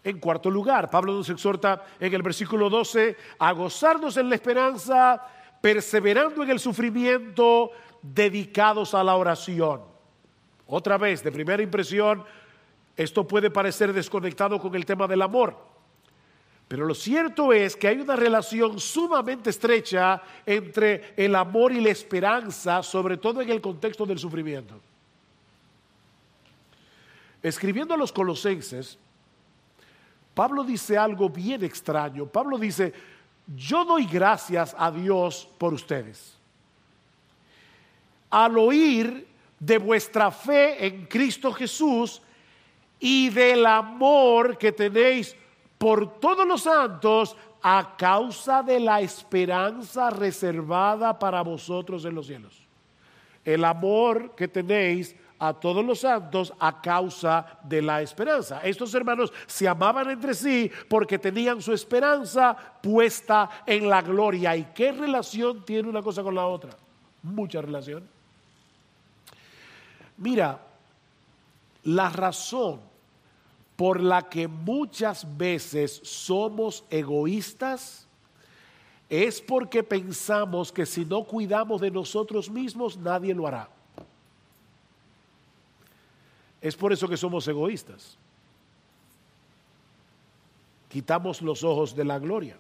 En cuarto lugar, Pablo nos exhorta en el versículo 12 a gozarnos en la esperanza, perseverando en el sufrimiento, dedicados a la oración. Otra vez, de primera impresión, esto puede parecer desconectado con el tema del amor. Pero lo cierto es que hay una relación sumamente estrecha entre el amor y la esperanza, sobre todo en el contexto del sufrimiento. Escribiendo a los colosenses, Pablo dice algo bien extraño. Pablo dice, yo doy gracias a Dios por ustedes. Al oír de vuestra fe en Cristo Jesús y del amor que tenéis por todos los santos a causa de la esperanza reservada para vosotros en los cielos. El amor que tenéis a todos los santos a causa de la esperanza. Estos hermanos se amaban entre sí porque tenían su esperanza puesta en la gloria. ¿Y qué relación tiene una cosa con la otra? Mucha relación. Mira, la razón por la que muchas veces somos egoístas es porque pensamos que si no cuidamos de nosotros mismos nadie lo hará. Es por eso que somos egoístas. Quitamos los ojos de la gloria,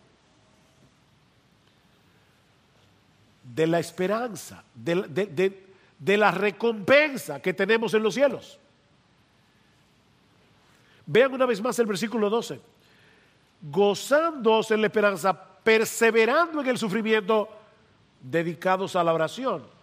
de la esperanza, de, la recompensa que tenemos en los cielos. Vean una vez más el versículo 12. Gozándose en la esperanza, perseverando en el sufrimiento, dedicados a la oración.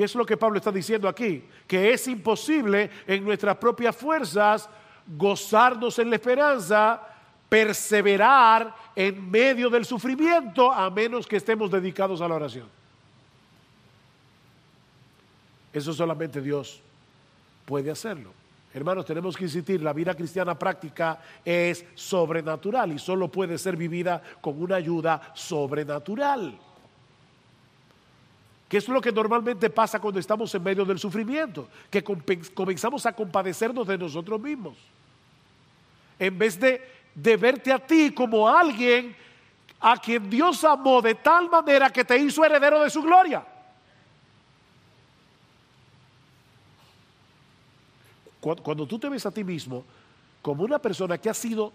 ¿Qué es lo que Pablo está diciendo aquí? Que es imposible en nuestras propias fuerzas gozarnos en la esperanza, perseverar en medio del sufrimiento, a menos que estemos dedicados a la oración. Eso solamente Dios puede hacerlo. Hermanos, tenemos que insistir, la vida cristiana práctica es sobrenatural y solo puede ser vivida con una ayuda sobrenatural. ¿Qué es lo que normalmente pasa cuando estamos en medio del sufrimiento? Que comenzamos a compadecernos de nosotros mismos. En vez de, verte a ti como alguien a quien Dios amó de tal manera que te hizo heredero de su gloria. Cuando, tú te ves a ti mismo como una persona que ha sido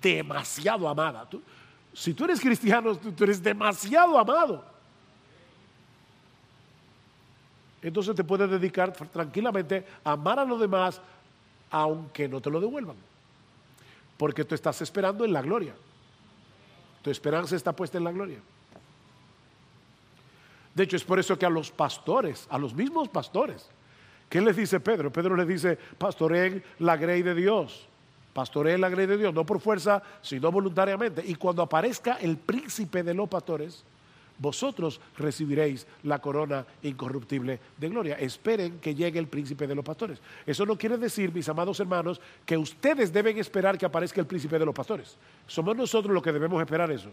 demasiado amada, si tú eres cristiano, tú eres demasiado amado. Entonces te puedes dedicar tranquilamente a amar a los demás aunque no te lo devuelvan. Porque tú estás esperando en la gloria. Tu esperanza está puesta en la gloria. De hecho, es por eso que a los pastores, a los mismos pastores, ¿qué les dice Pedro? Pedro les dice, pastoreen la grey de Dios. Pastoreen la grey de Dios, no por fuerza, sino voluntariamente. Y cuando aparezca el príncipe de los pastores, vosotros recibiréis la corona incorruptible de gloria. Esperen que llegue el príncipe de los pastores. Eso no quiere decir, mis amados hermanos, que ustedes deben esperar que aparezca el príncipe de los pastores. Somos nosotros los que debemos esperar eso.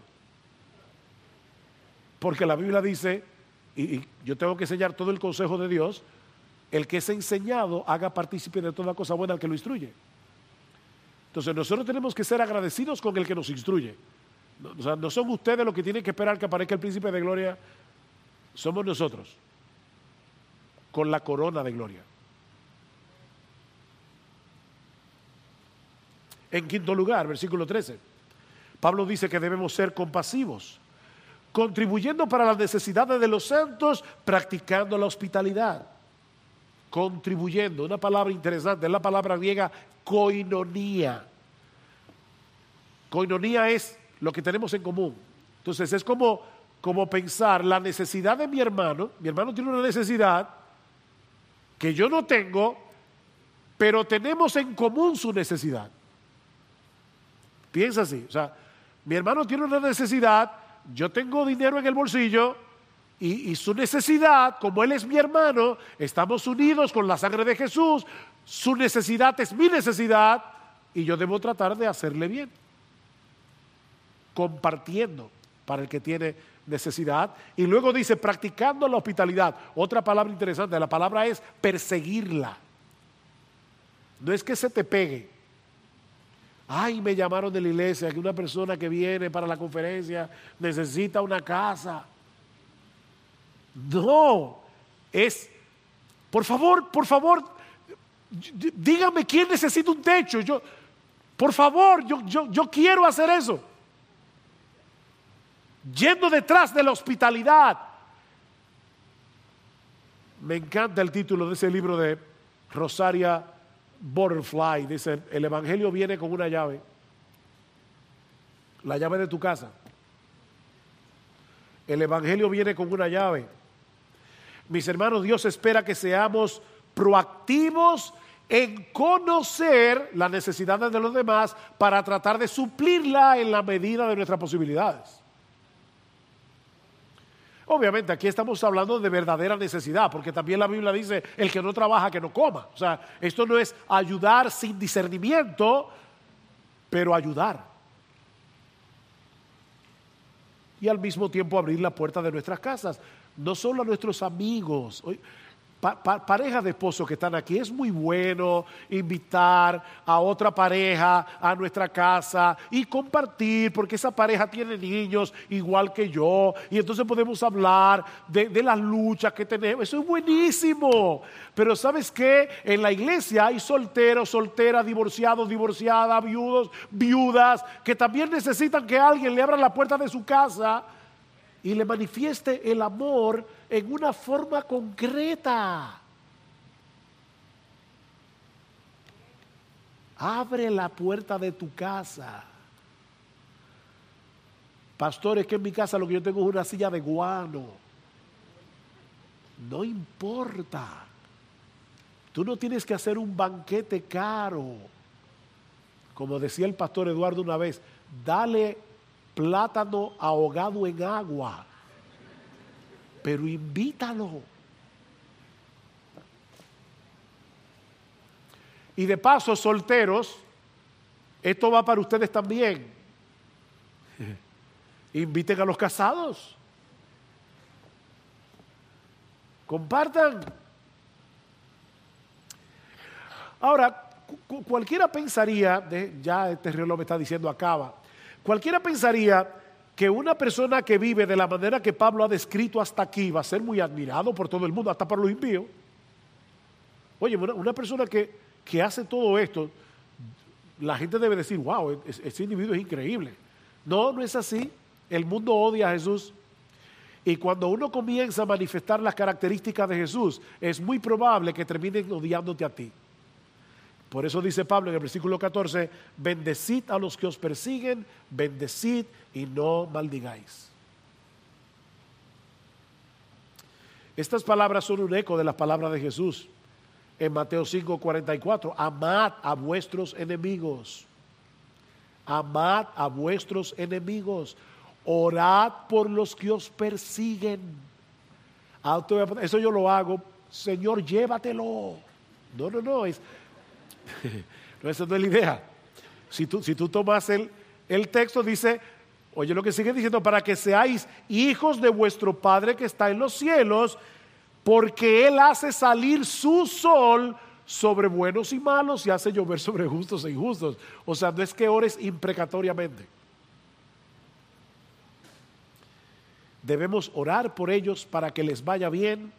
Porque la Biblia dice, y, yo tengo que enseñar todo el consejo de Dios, el que es enseñado haga partícipe de toda cosa buena al que lo instruye. Entonces nosotros tenemos que ser agradecidos con el que nos instruye. No son ustedes los que tienen que esperar que aparezca el príncipe de gloria, somos nosotros, con la corona de gloria. En quinto lugar, versículo 13, Pablo dice que debemos ser compasivos, contribuyendo para las necesidades de los santos, practicando la hospitalidad. Contribuyendo, una palabra interesante, es la palabra griega koinonía. Koinonía es lo que tenemos en común. Entonces es como, como pensar la necesidad de mi hermano, mi hermano tiene una necesidad que yo no tengo, pero tenemos en común su necesidad. Piensa así, o sea, mi hermano tiene una necesidad, yo tengo dinero en el bolsillo y, y, su necesidad, como él es mi hermano, estamos unidos con la sangre de Jesús, su necesidad es mi necesidad y yo debo tratar de hacerle bien compartiendo para el que tiene necesidad. Y luego dice, practicando la hospitalidad. Otra palabra interesante, la palabra es perseguirla. No es que se te pegue. Ay, me llamaron de la iglesia que una persona que viene para la conferencia necesita una casa. No, es, por favor, por favor, dígame quién necesita un techo. Yo, por favor, yo, yo, yo quiero hacer eso yendo detrás de la hospitalidad. Me encanta el título de ese libro de Rosaria Butterfly. Dice, el Evangelio viene con una llave. La llave de tu casa. El Evangelio viene con una llave. Mis hermanos, Dios espera que seamos proactivos en conocer las necesidades de los demás para tratar de suplirla en la medida de nuestras posibilidades. Obviamente aquí estamos hablando de verdadera necesidad, porque también la Biblia dice, el que no trabaja, que no coma. O sea, esto no es ayudar sin discernimiento, pero ayudar. Y al mismo tiempo abrir la puerta de nuestras casas, no solo a nuestros amigos. Parejas de esposos que están aquí, es muy bueno invitar a otra pareja a nuestra casa y compartir, porque esa pareja tiene niños igual que yo, y entonces podemos hablar de, de las luchas que tenemos. Eso es buenísimo. Pero ¿sabes qué? En la iglesia hay solteros, solteras, divorciados, divorciadas, viudos, viudas, que también necesitan que alguien le abra la puerta de su casa y le manifieste el amor en una forma concreta. Abre la puerta de tu casa. Pastor, es que en mi casa lo que yo tengo es una silla de guano. No importa. Tú no tienes que hacer un banquete caro. Como decía el pastor Eduardo una vez, dale plátano ahogado en agua pero invítalo. Y de paso, solteros, esto va para ustedes también. (laughs) Inviten a los casados. Compartan. Ahora, cualquiera pensaría, ya este reloj me está diciendo acaba, cualquiera pensaría que una persona que vive de la manera que Pablo ha descrito hasta aquí va a ser muy admirado por todo el mundo, hasta por los impíos. Oye, una, persona que, hace todo esto, la gente debe decir, wow, ese individuo es increíble. No, no es así. El mundo odia a Jesús. Y cuando uno comienza a manifestar las características de Jesús, es muy probable que terminen odiándote a ti. Por eso dice Pablo en el versículo 14, bendecid a los que os persiguen, bendecid y no maldigáis. Estas palabras son un eco de las palabras de Jesús en Mateo 5, 44. Amad a vuestros enemigos. Amad a vuestros enemigos. Orad por los que os persiguen. Ah, eso yo lo hago. Señor, llévatelo. No, no, no. Es, (laughs) no, esa no es la idea. Si tú, si tú tomas el, el texto, dice, oye lo que sigue diciendo, para que seáis hijos de vuestro Padre que está en los cielos, porque Él hace salir su sol sobre buenos y malos y hace llover sobre justos e injustos. O sea, no es que ores imprecatoriamente. Debemos orar por ellos para que les vaya bien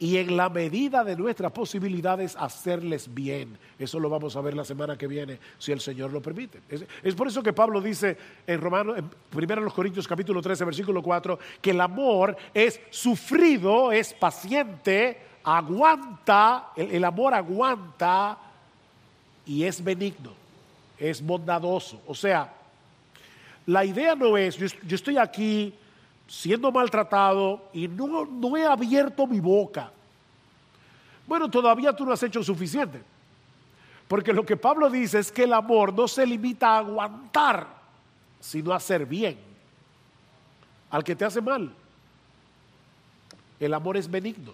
y en la medida de nuestras posibilidades hacerles bien. Eso lo vamos a ver la semana que viene, si el Señor lo permite. Es, por eso que Pablo dice en Romanos, en 1 Corintios capítulo 13, versículo 4, que el amor es sufrido, es paciente, aguanta, el, amor aguanta y es benigno, es bondadoso. O sea, la idea no es, yo estoy aquí siendo maltratado y no, no he abierto mi boca. Bueno, todavía tú no has hecho suficiente. Porque lo que Pablo dice es que el amor no se limita a aguantar, sino a hacer bien al que te hace mal. El amor es benigno.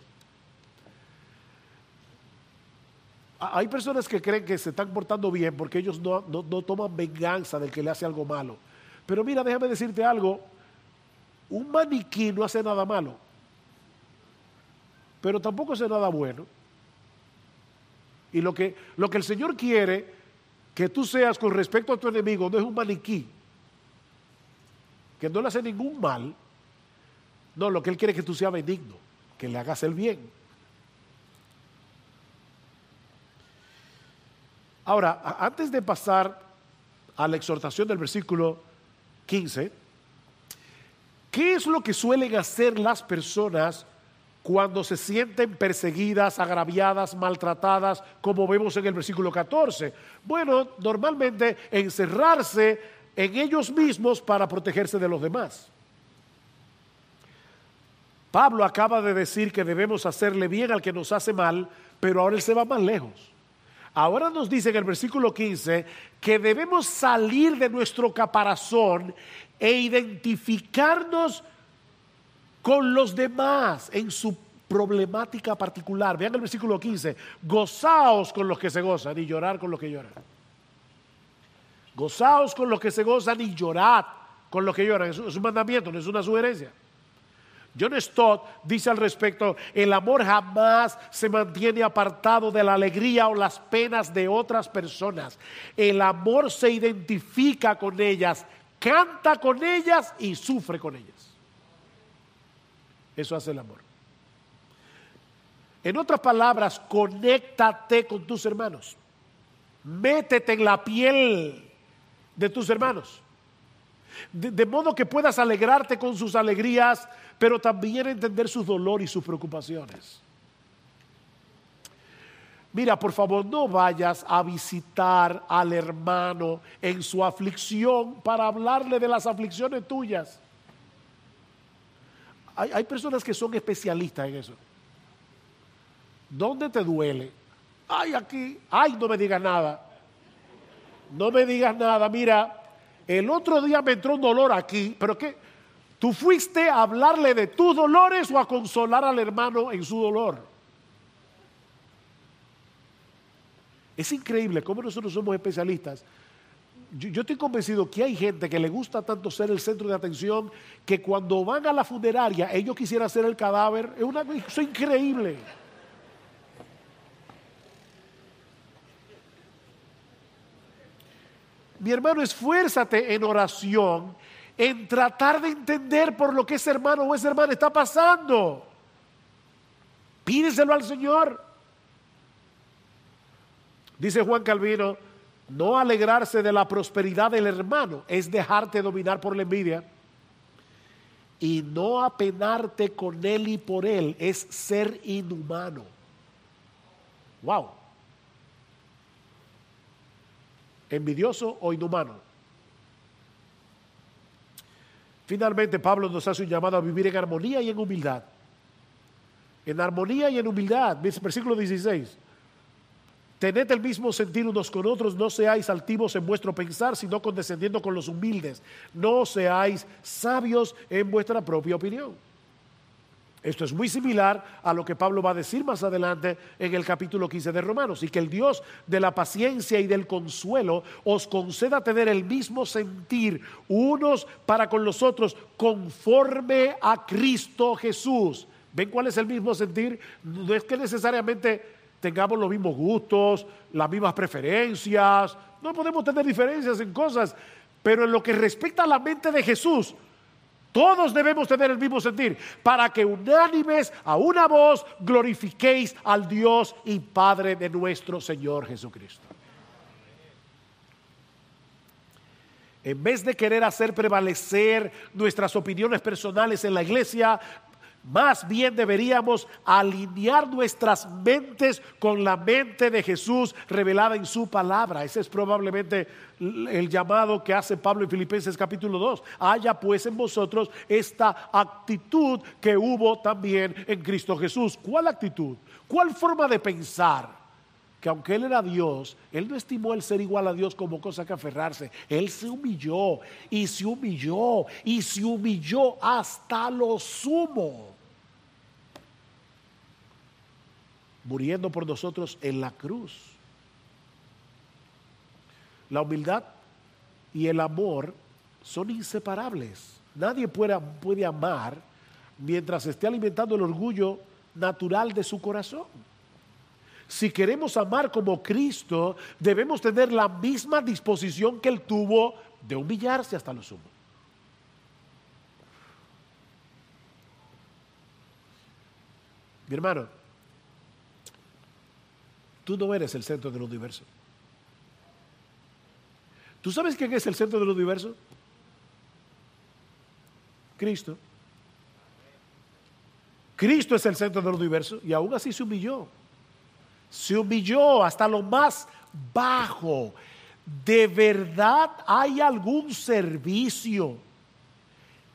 Hay personas que creen que se están portando bien porque ellos no, no toman venganza del que le hace algo malo. Pero mira, déjame decirte algo, un maniquí no hace nada malo, pero tampoco hace nada bueno. Y lo que, lo que el Señor quiere que tú seas con respecto a tu enemigo no es un maniquí, que no le hace ningún mal. No, lo que Él quiere es que tú seas benigno, que le hagas el bien. Ahora, antes de pasar a la exhortación del versículo 15, ¿Qué es lo que suelen hacer las personas cuando se sienten perseguidas, agraviadas, maltratadas, como vemos en el versículo 14? Bueno, normalmente encerrarse en ellos mismos para protegerse de los demás. Pablo acaba de decir que debemos hacerle bien al que nos hace mal, pero ahora él se va más lejos. Ahora nos dice en el versículo 15 que debemos salir de nuestro caparazón e identificarnos con los demás en su problemática particular. Vean el versículo 15, gozaos con los que se gozan y llorar con los que lloran. Gozaos con los que se gozan y llorad con los que lloran. Es un mandamiento, no es una sugerencia. John Stott dice al respecto, el amor jamás se mantiene apartado de la alegría o las penas de otras personas. El amor se identifica con ellas, canta con ellas y sufre con ellas. Eso hace el amor. En otras palabras, conéctate con tus hermanos. Métete en la piel de tus hermanos. De, modo que puedas alegrarte con sus alegrías, pero también entender su dolor y sus preocupaciones. Mira, por favor, no vayas a visitar al hermano en su aflicción para hablarle de las aflicciones tuyas. Hay, hay personas que son especialistas en eso. ¿Dónde te duele? Ay, aquí, ay, no me digas nada. No me digas nada. Mira, el otro día me entró un dolor aquí, pero ¿qué? ¿Tú fuiste a hablarle de tus dolores o a consolar al hermano en su dolor? Es increíble cómo nosotros somos especialistas. Yo, estoy convencido que hay gente que le gusta tanto ser el centro de atención que cuando van a la funeraria ellos quisieran ser el cadáver. Es una cosa increíble. Mi hermano, esfuérzate en oración, en tratar de entender por lo que ese hermano o esa hermana está pasando. Pídeselo al Señor. Dice Juan Calvino, no alegrarse de la prosperidad del hermano es dejarte dominar por la envidia. Y no apenarte con él y por él es ser inhumano. Wow. envidioso o inhumano. Finalmente, Pablo nos hace un llamado a vivir en armonía y en humildad. En armonía y en humildad, versículo 16. Tened el mismo sentir unos con otros, no seáis altivos en vuestro pensar, sino condescendiendo con los humildes. No seáis sabios en vuestra propia opinión. Esto es muy similar a lo que Pablo va a decir más adelante en el capítulo 15 de Romanos. Y que el Dios de la paciencia y del consuelo os conceda tener el mismo sentir unos para con los otros conforme a Cristo Jesús. ¿Ven cuál es el mismo sentir? No es que necesariamente tengamos los mismos gustos, las mismas preferencias. No podemos tener diferencias en cosas. Pero en lo que respecta a la mente de Jesús, todos debemos tener el mismo sentir, para que unánimes a una voz glorifiquéis al Dios y Padre de nuestro Señor Jesucristo. En vez de querer hacer prevalecer nuestras opiniones personales en la iglesia, más bien deberíamos alinear nuestras mentes con la mente de Jesús revelada en su palabra. Ese es probablemente el llamado que hace Pablo en Filipenses capítulo 2. Haya pues en vosotros esta actitud que hubo también en Cristo Jesús. ¿Cuál actitud? ¿Cuál forma de pensar? Que aunque Él era Dios, Él no estimó el ser igual a Dios como cosa que aferrarse. Él se humilló y se humilló y se humilló hasta lo sumo. Muriendo por nosotros en la cruz. La humildad y el amor son inseparables. Nadie puede, puede amar mientras esté alimentando el orgullo natural de su corazón. Si queremos amar como Cristo, debemos tener la misma disposición que Él tuvo de humillarse hasta lo sumo. Mi hermano, Tú no eres el centro del universo. ¿Tú sabes quién es el centro del universo? Cristo. Cristo es el centro del universo y aún así se humilló. Se humilló hasta lo más bajo. ¿De verdad hay algún servicio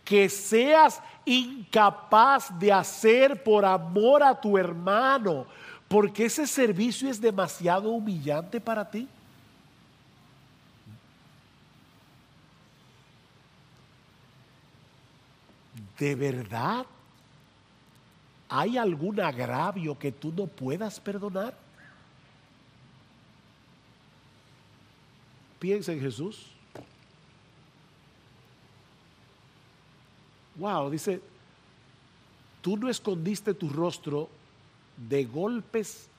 que seas incapaz de hacer por amor a tu hermano? Porque ese servicio es demasiado humillante para ti. ¿De verdad hay algún agravio que tú no puedas perdonar? Piensa en Jesús. Wow, dice, tú no escondiste tu rostro de golpes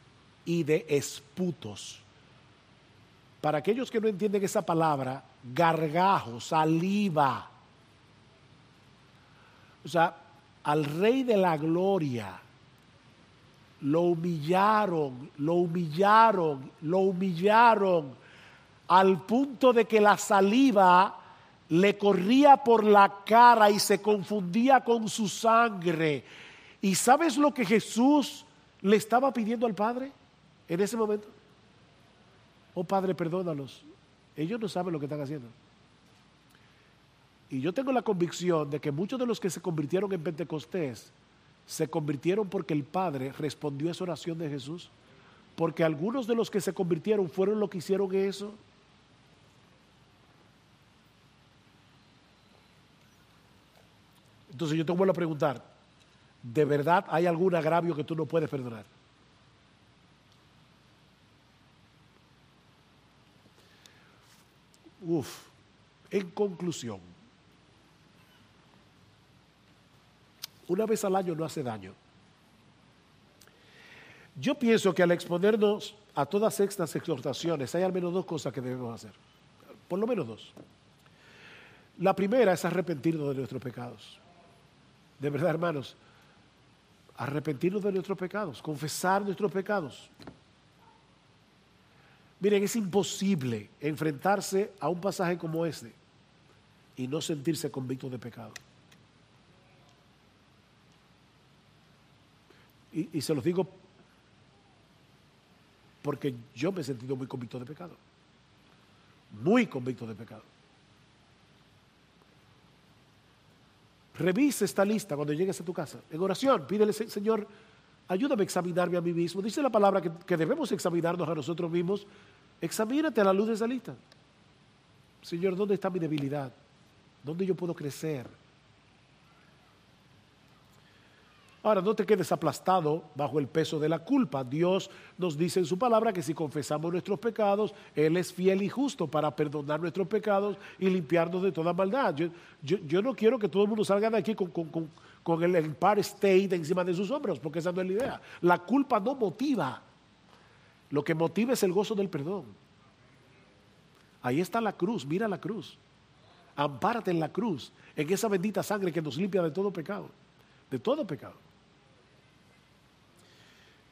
y de esputos. Para aquellos que no entienden esa palabra, gargajo, saliva. O sea, al rey de la gloria lo humillaron, lo humillaron, lo humillaron al punto de que la saliva le corría por la cara y se confundía con su sangre. ¿Y sabes lo que Jesús le estaba pidiendo al Padre en ese momento? Oh Padre, perdónalos. Ellos no saben lo que están haciendo. Y yo tengo la convicción de que muchos de los que se convirtieron en Pentecostés se convirtieron porque el Padre respondió a esa oración de Jesús. Porque algunos de los que se convirtieron fueron los que hicieron eso. Entonces yo te vuelvo a preguntar, ¿de verdad hay algún agravio que tú no puedes perdonar? Uf, en conclusión, una vez al año no hace daño. Yo pienso que al exponernos a todas estas exhortaciones hay al menos dos cosas que debemos hacer. Por lo menos dos. La primera es arrepentirnos de nuestros pecados de verdad, hermanos, arrepentirnos de nuestros pecados, confesar nuestros pecados. Miren, es imposible enfrentarse a un pasaje como este y no sentirse convicto de pecado. Y, y, se los digo porque yo me he sentido muy convicto de pecado. Muy convicto de pecado. Revise esta lista cuando llegues a tu casa. En oración, pídele, Señor, ayúdame a examinarme a mí mismo. Dice la palabra que, debemos examinarnos a nosotros mismos. Examínate a la luz de esa lista. Señor, ¿dónde está mi debilidad? ¿Dónde yo puedo crecer? Ahora, no te quedes aplastado bajo el peso de la culpa. Dios nos dice en su palabra que si confesamos nuestros pecados, Él es fiel y justo para perdonar nuestros pecados y limpiarnos de toda maldad. Yo, no quiero que todo el mundo salga de aquí con, el Empire State encima de sus hombros, porque esa no es la idea. La culpa no motiva. Lo que motiva es el gozo del perdón. Ahí está la cruz, mira la cruz. Ampárate en la cruz, en esa bendita sangre que nos limpia de todo pecado, de todo pecado.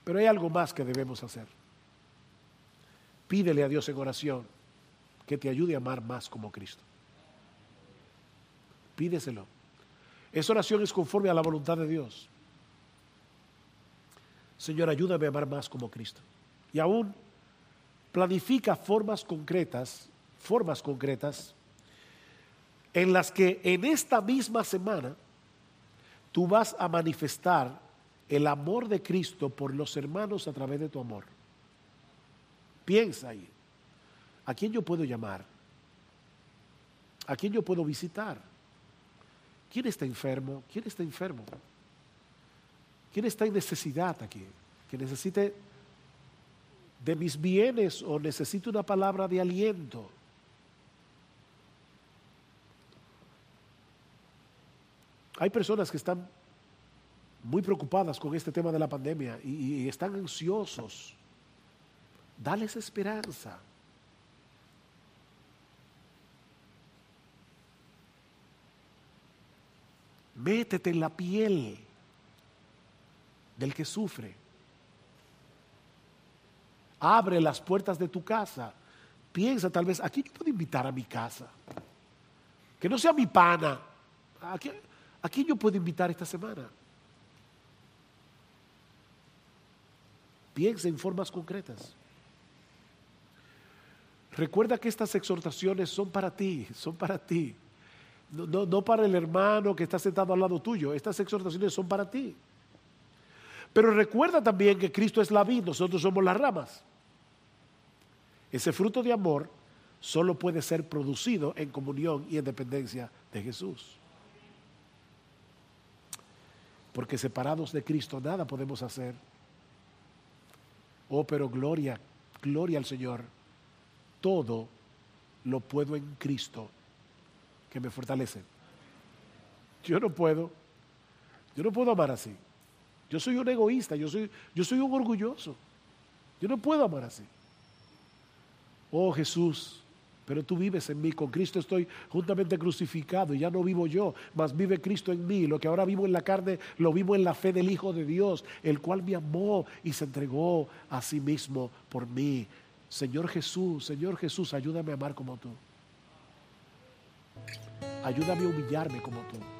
Pero hay algo más que debemos hacer. Pídele a Dios en oración que te ayude a amar más como Cristo. Pídeselo. Esa oración es conforme a la voluntad de Dios. Señor, ayúdame a amar más como Cristo. Y aún planifica formas concretas, formas concretas, en las que en esta misma semana tú vas a manifestar el amor de Cristo por los hermanos a través de tu amor. Piensa ahí. ¿A quién yo puedo llamar? ¿A quién yo puedo visitar? ¿Quién está enfermo? ¿Quién está enfermo? ¿Quién está en necesidad aquí? Que necesite de mis bienes o necesite una palabra de aliento. Hay personas que están muy preocupadas con este tema de la pandemia y, están ansiosos. Dales esperanza. Métete en la piel del que sufre. Abre las puertas de tu casa. Piensa tal vez, aquí puedo invitar a mi casa? Que no sea mi pana. Aquí, aquí yo puedo invitar esta semana? Piensa en formas concretas. Recuerda que estas exhortaciones son para ti, son para ti. No, para el hermano que está sentado al lado tuyo. Estas exhortaciones son para ti. Pero recuerda también que Cristo es la vid, nosotros somos las ramas. Ese fruto de amor solo puede ser producido en comunión y en dependencia de Jesús. Porque separados de Cristo nada podemos hacer. Oh, pero gloria, gloria al Señor. Todo lo puedo en Cristo que me fortalece. Yo no puedo. Yo no puedo amar así. Yo soy un egoísta, yo soy, yo soy un orgulloso. Yo no puedo amar así. Oh Jesús, pero tú vives en mí. Con Cristo estoy juntamente crucificado y ya no vivo yo, mas vive Cristo en mí. Lo que ahora vivo en la carne, lo vivo en la fe del Hijo de Dios, el cual me amó y se entregó a sí mismo por mí. Señor Jesús, Señor Jesús, ayúdame a amar como tú. Ayúdame a humillarme como tú.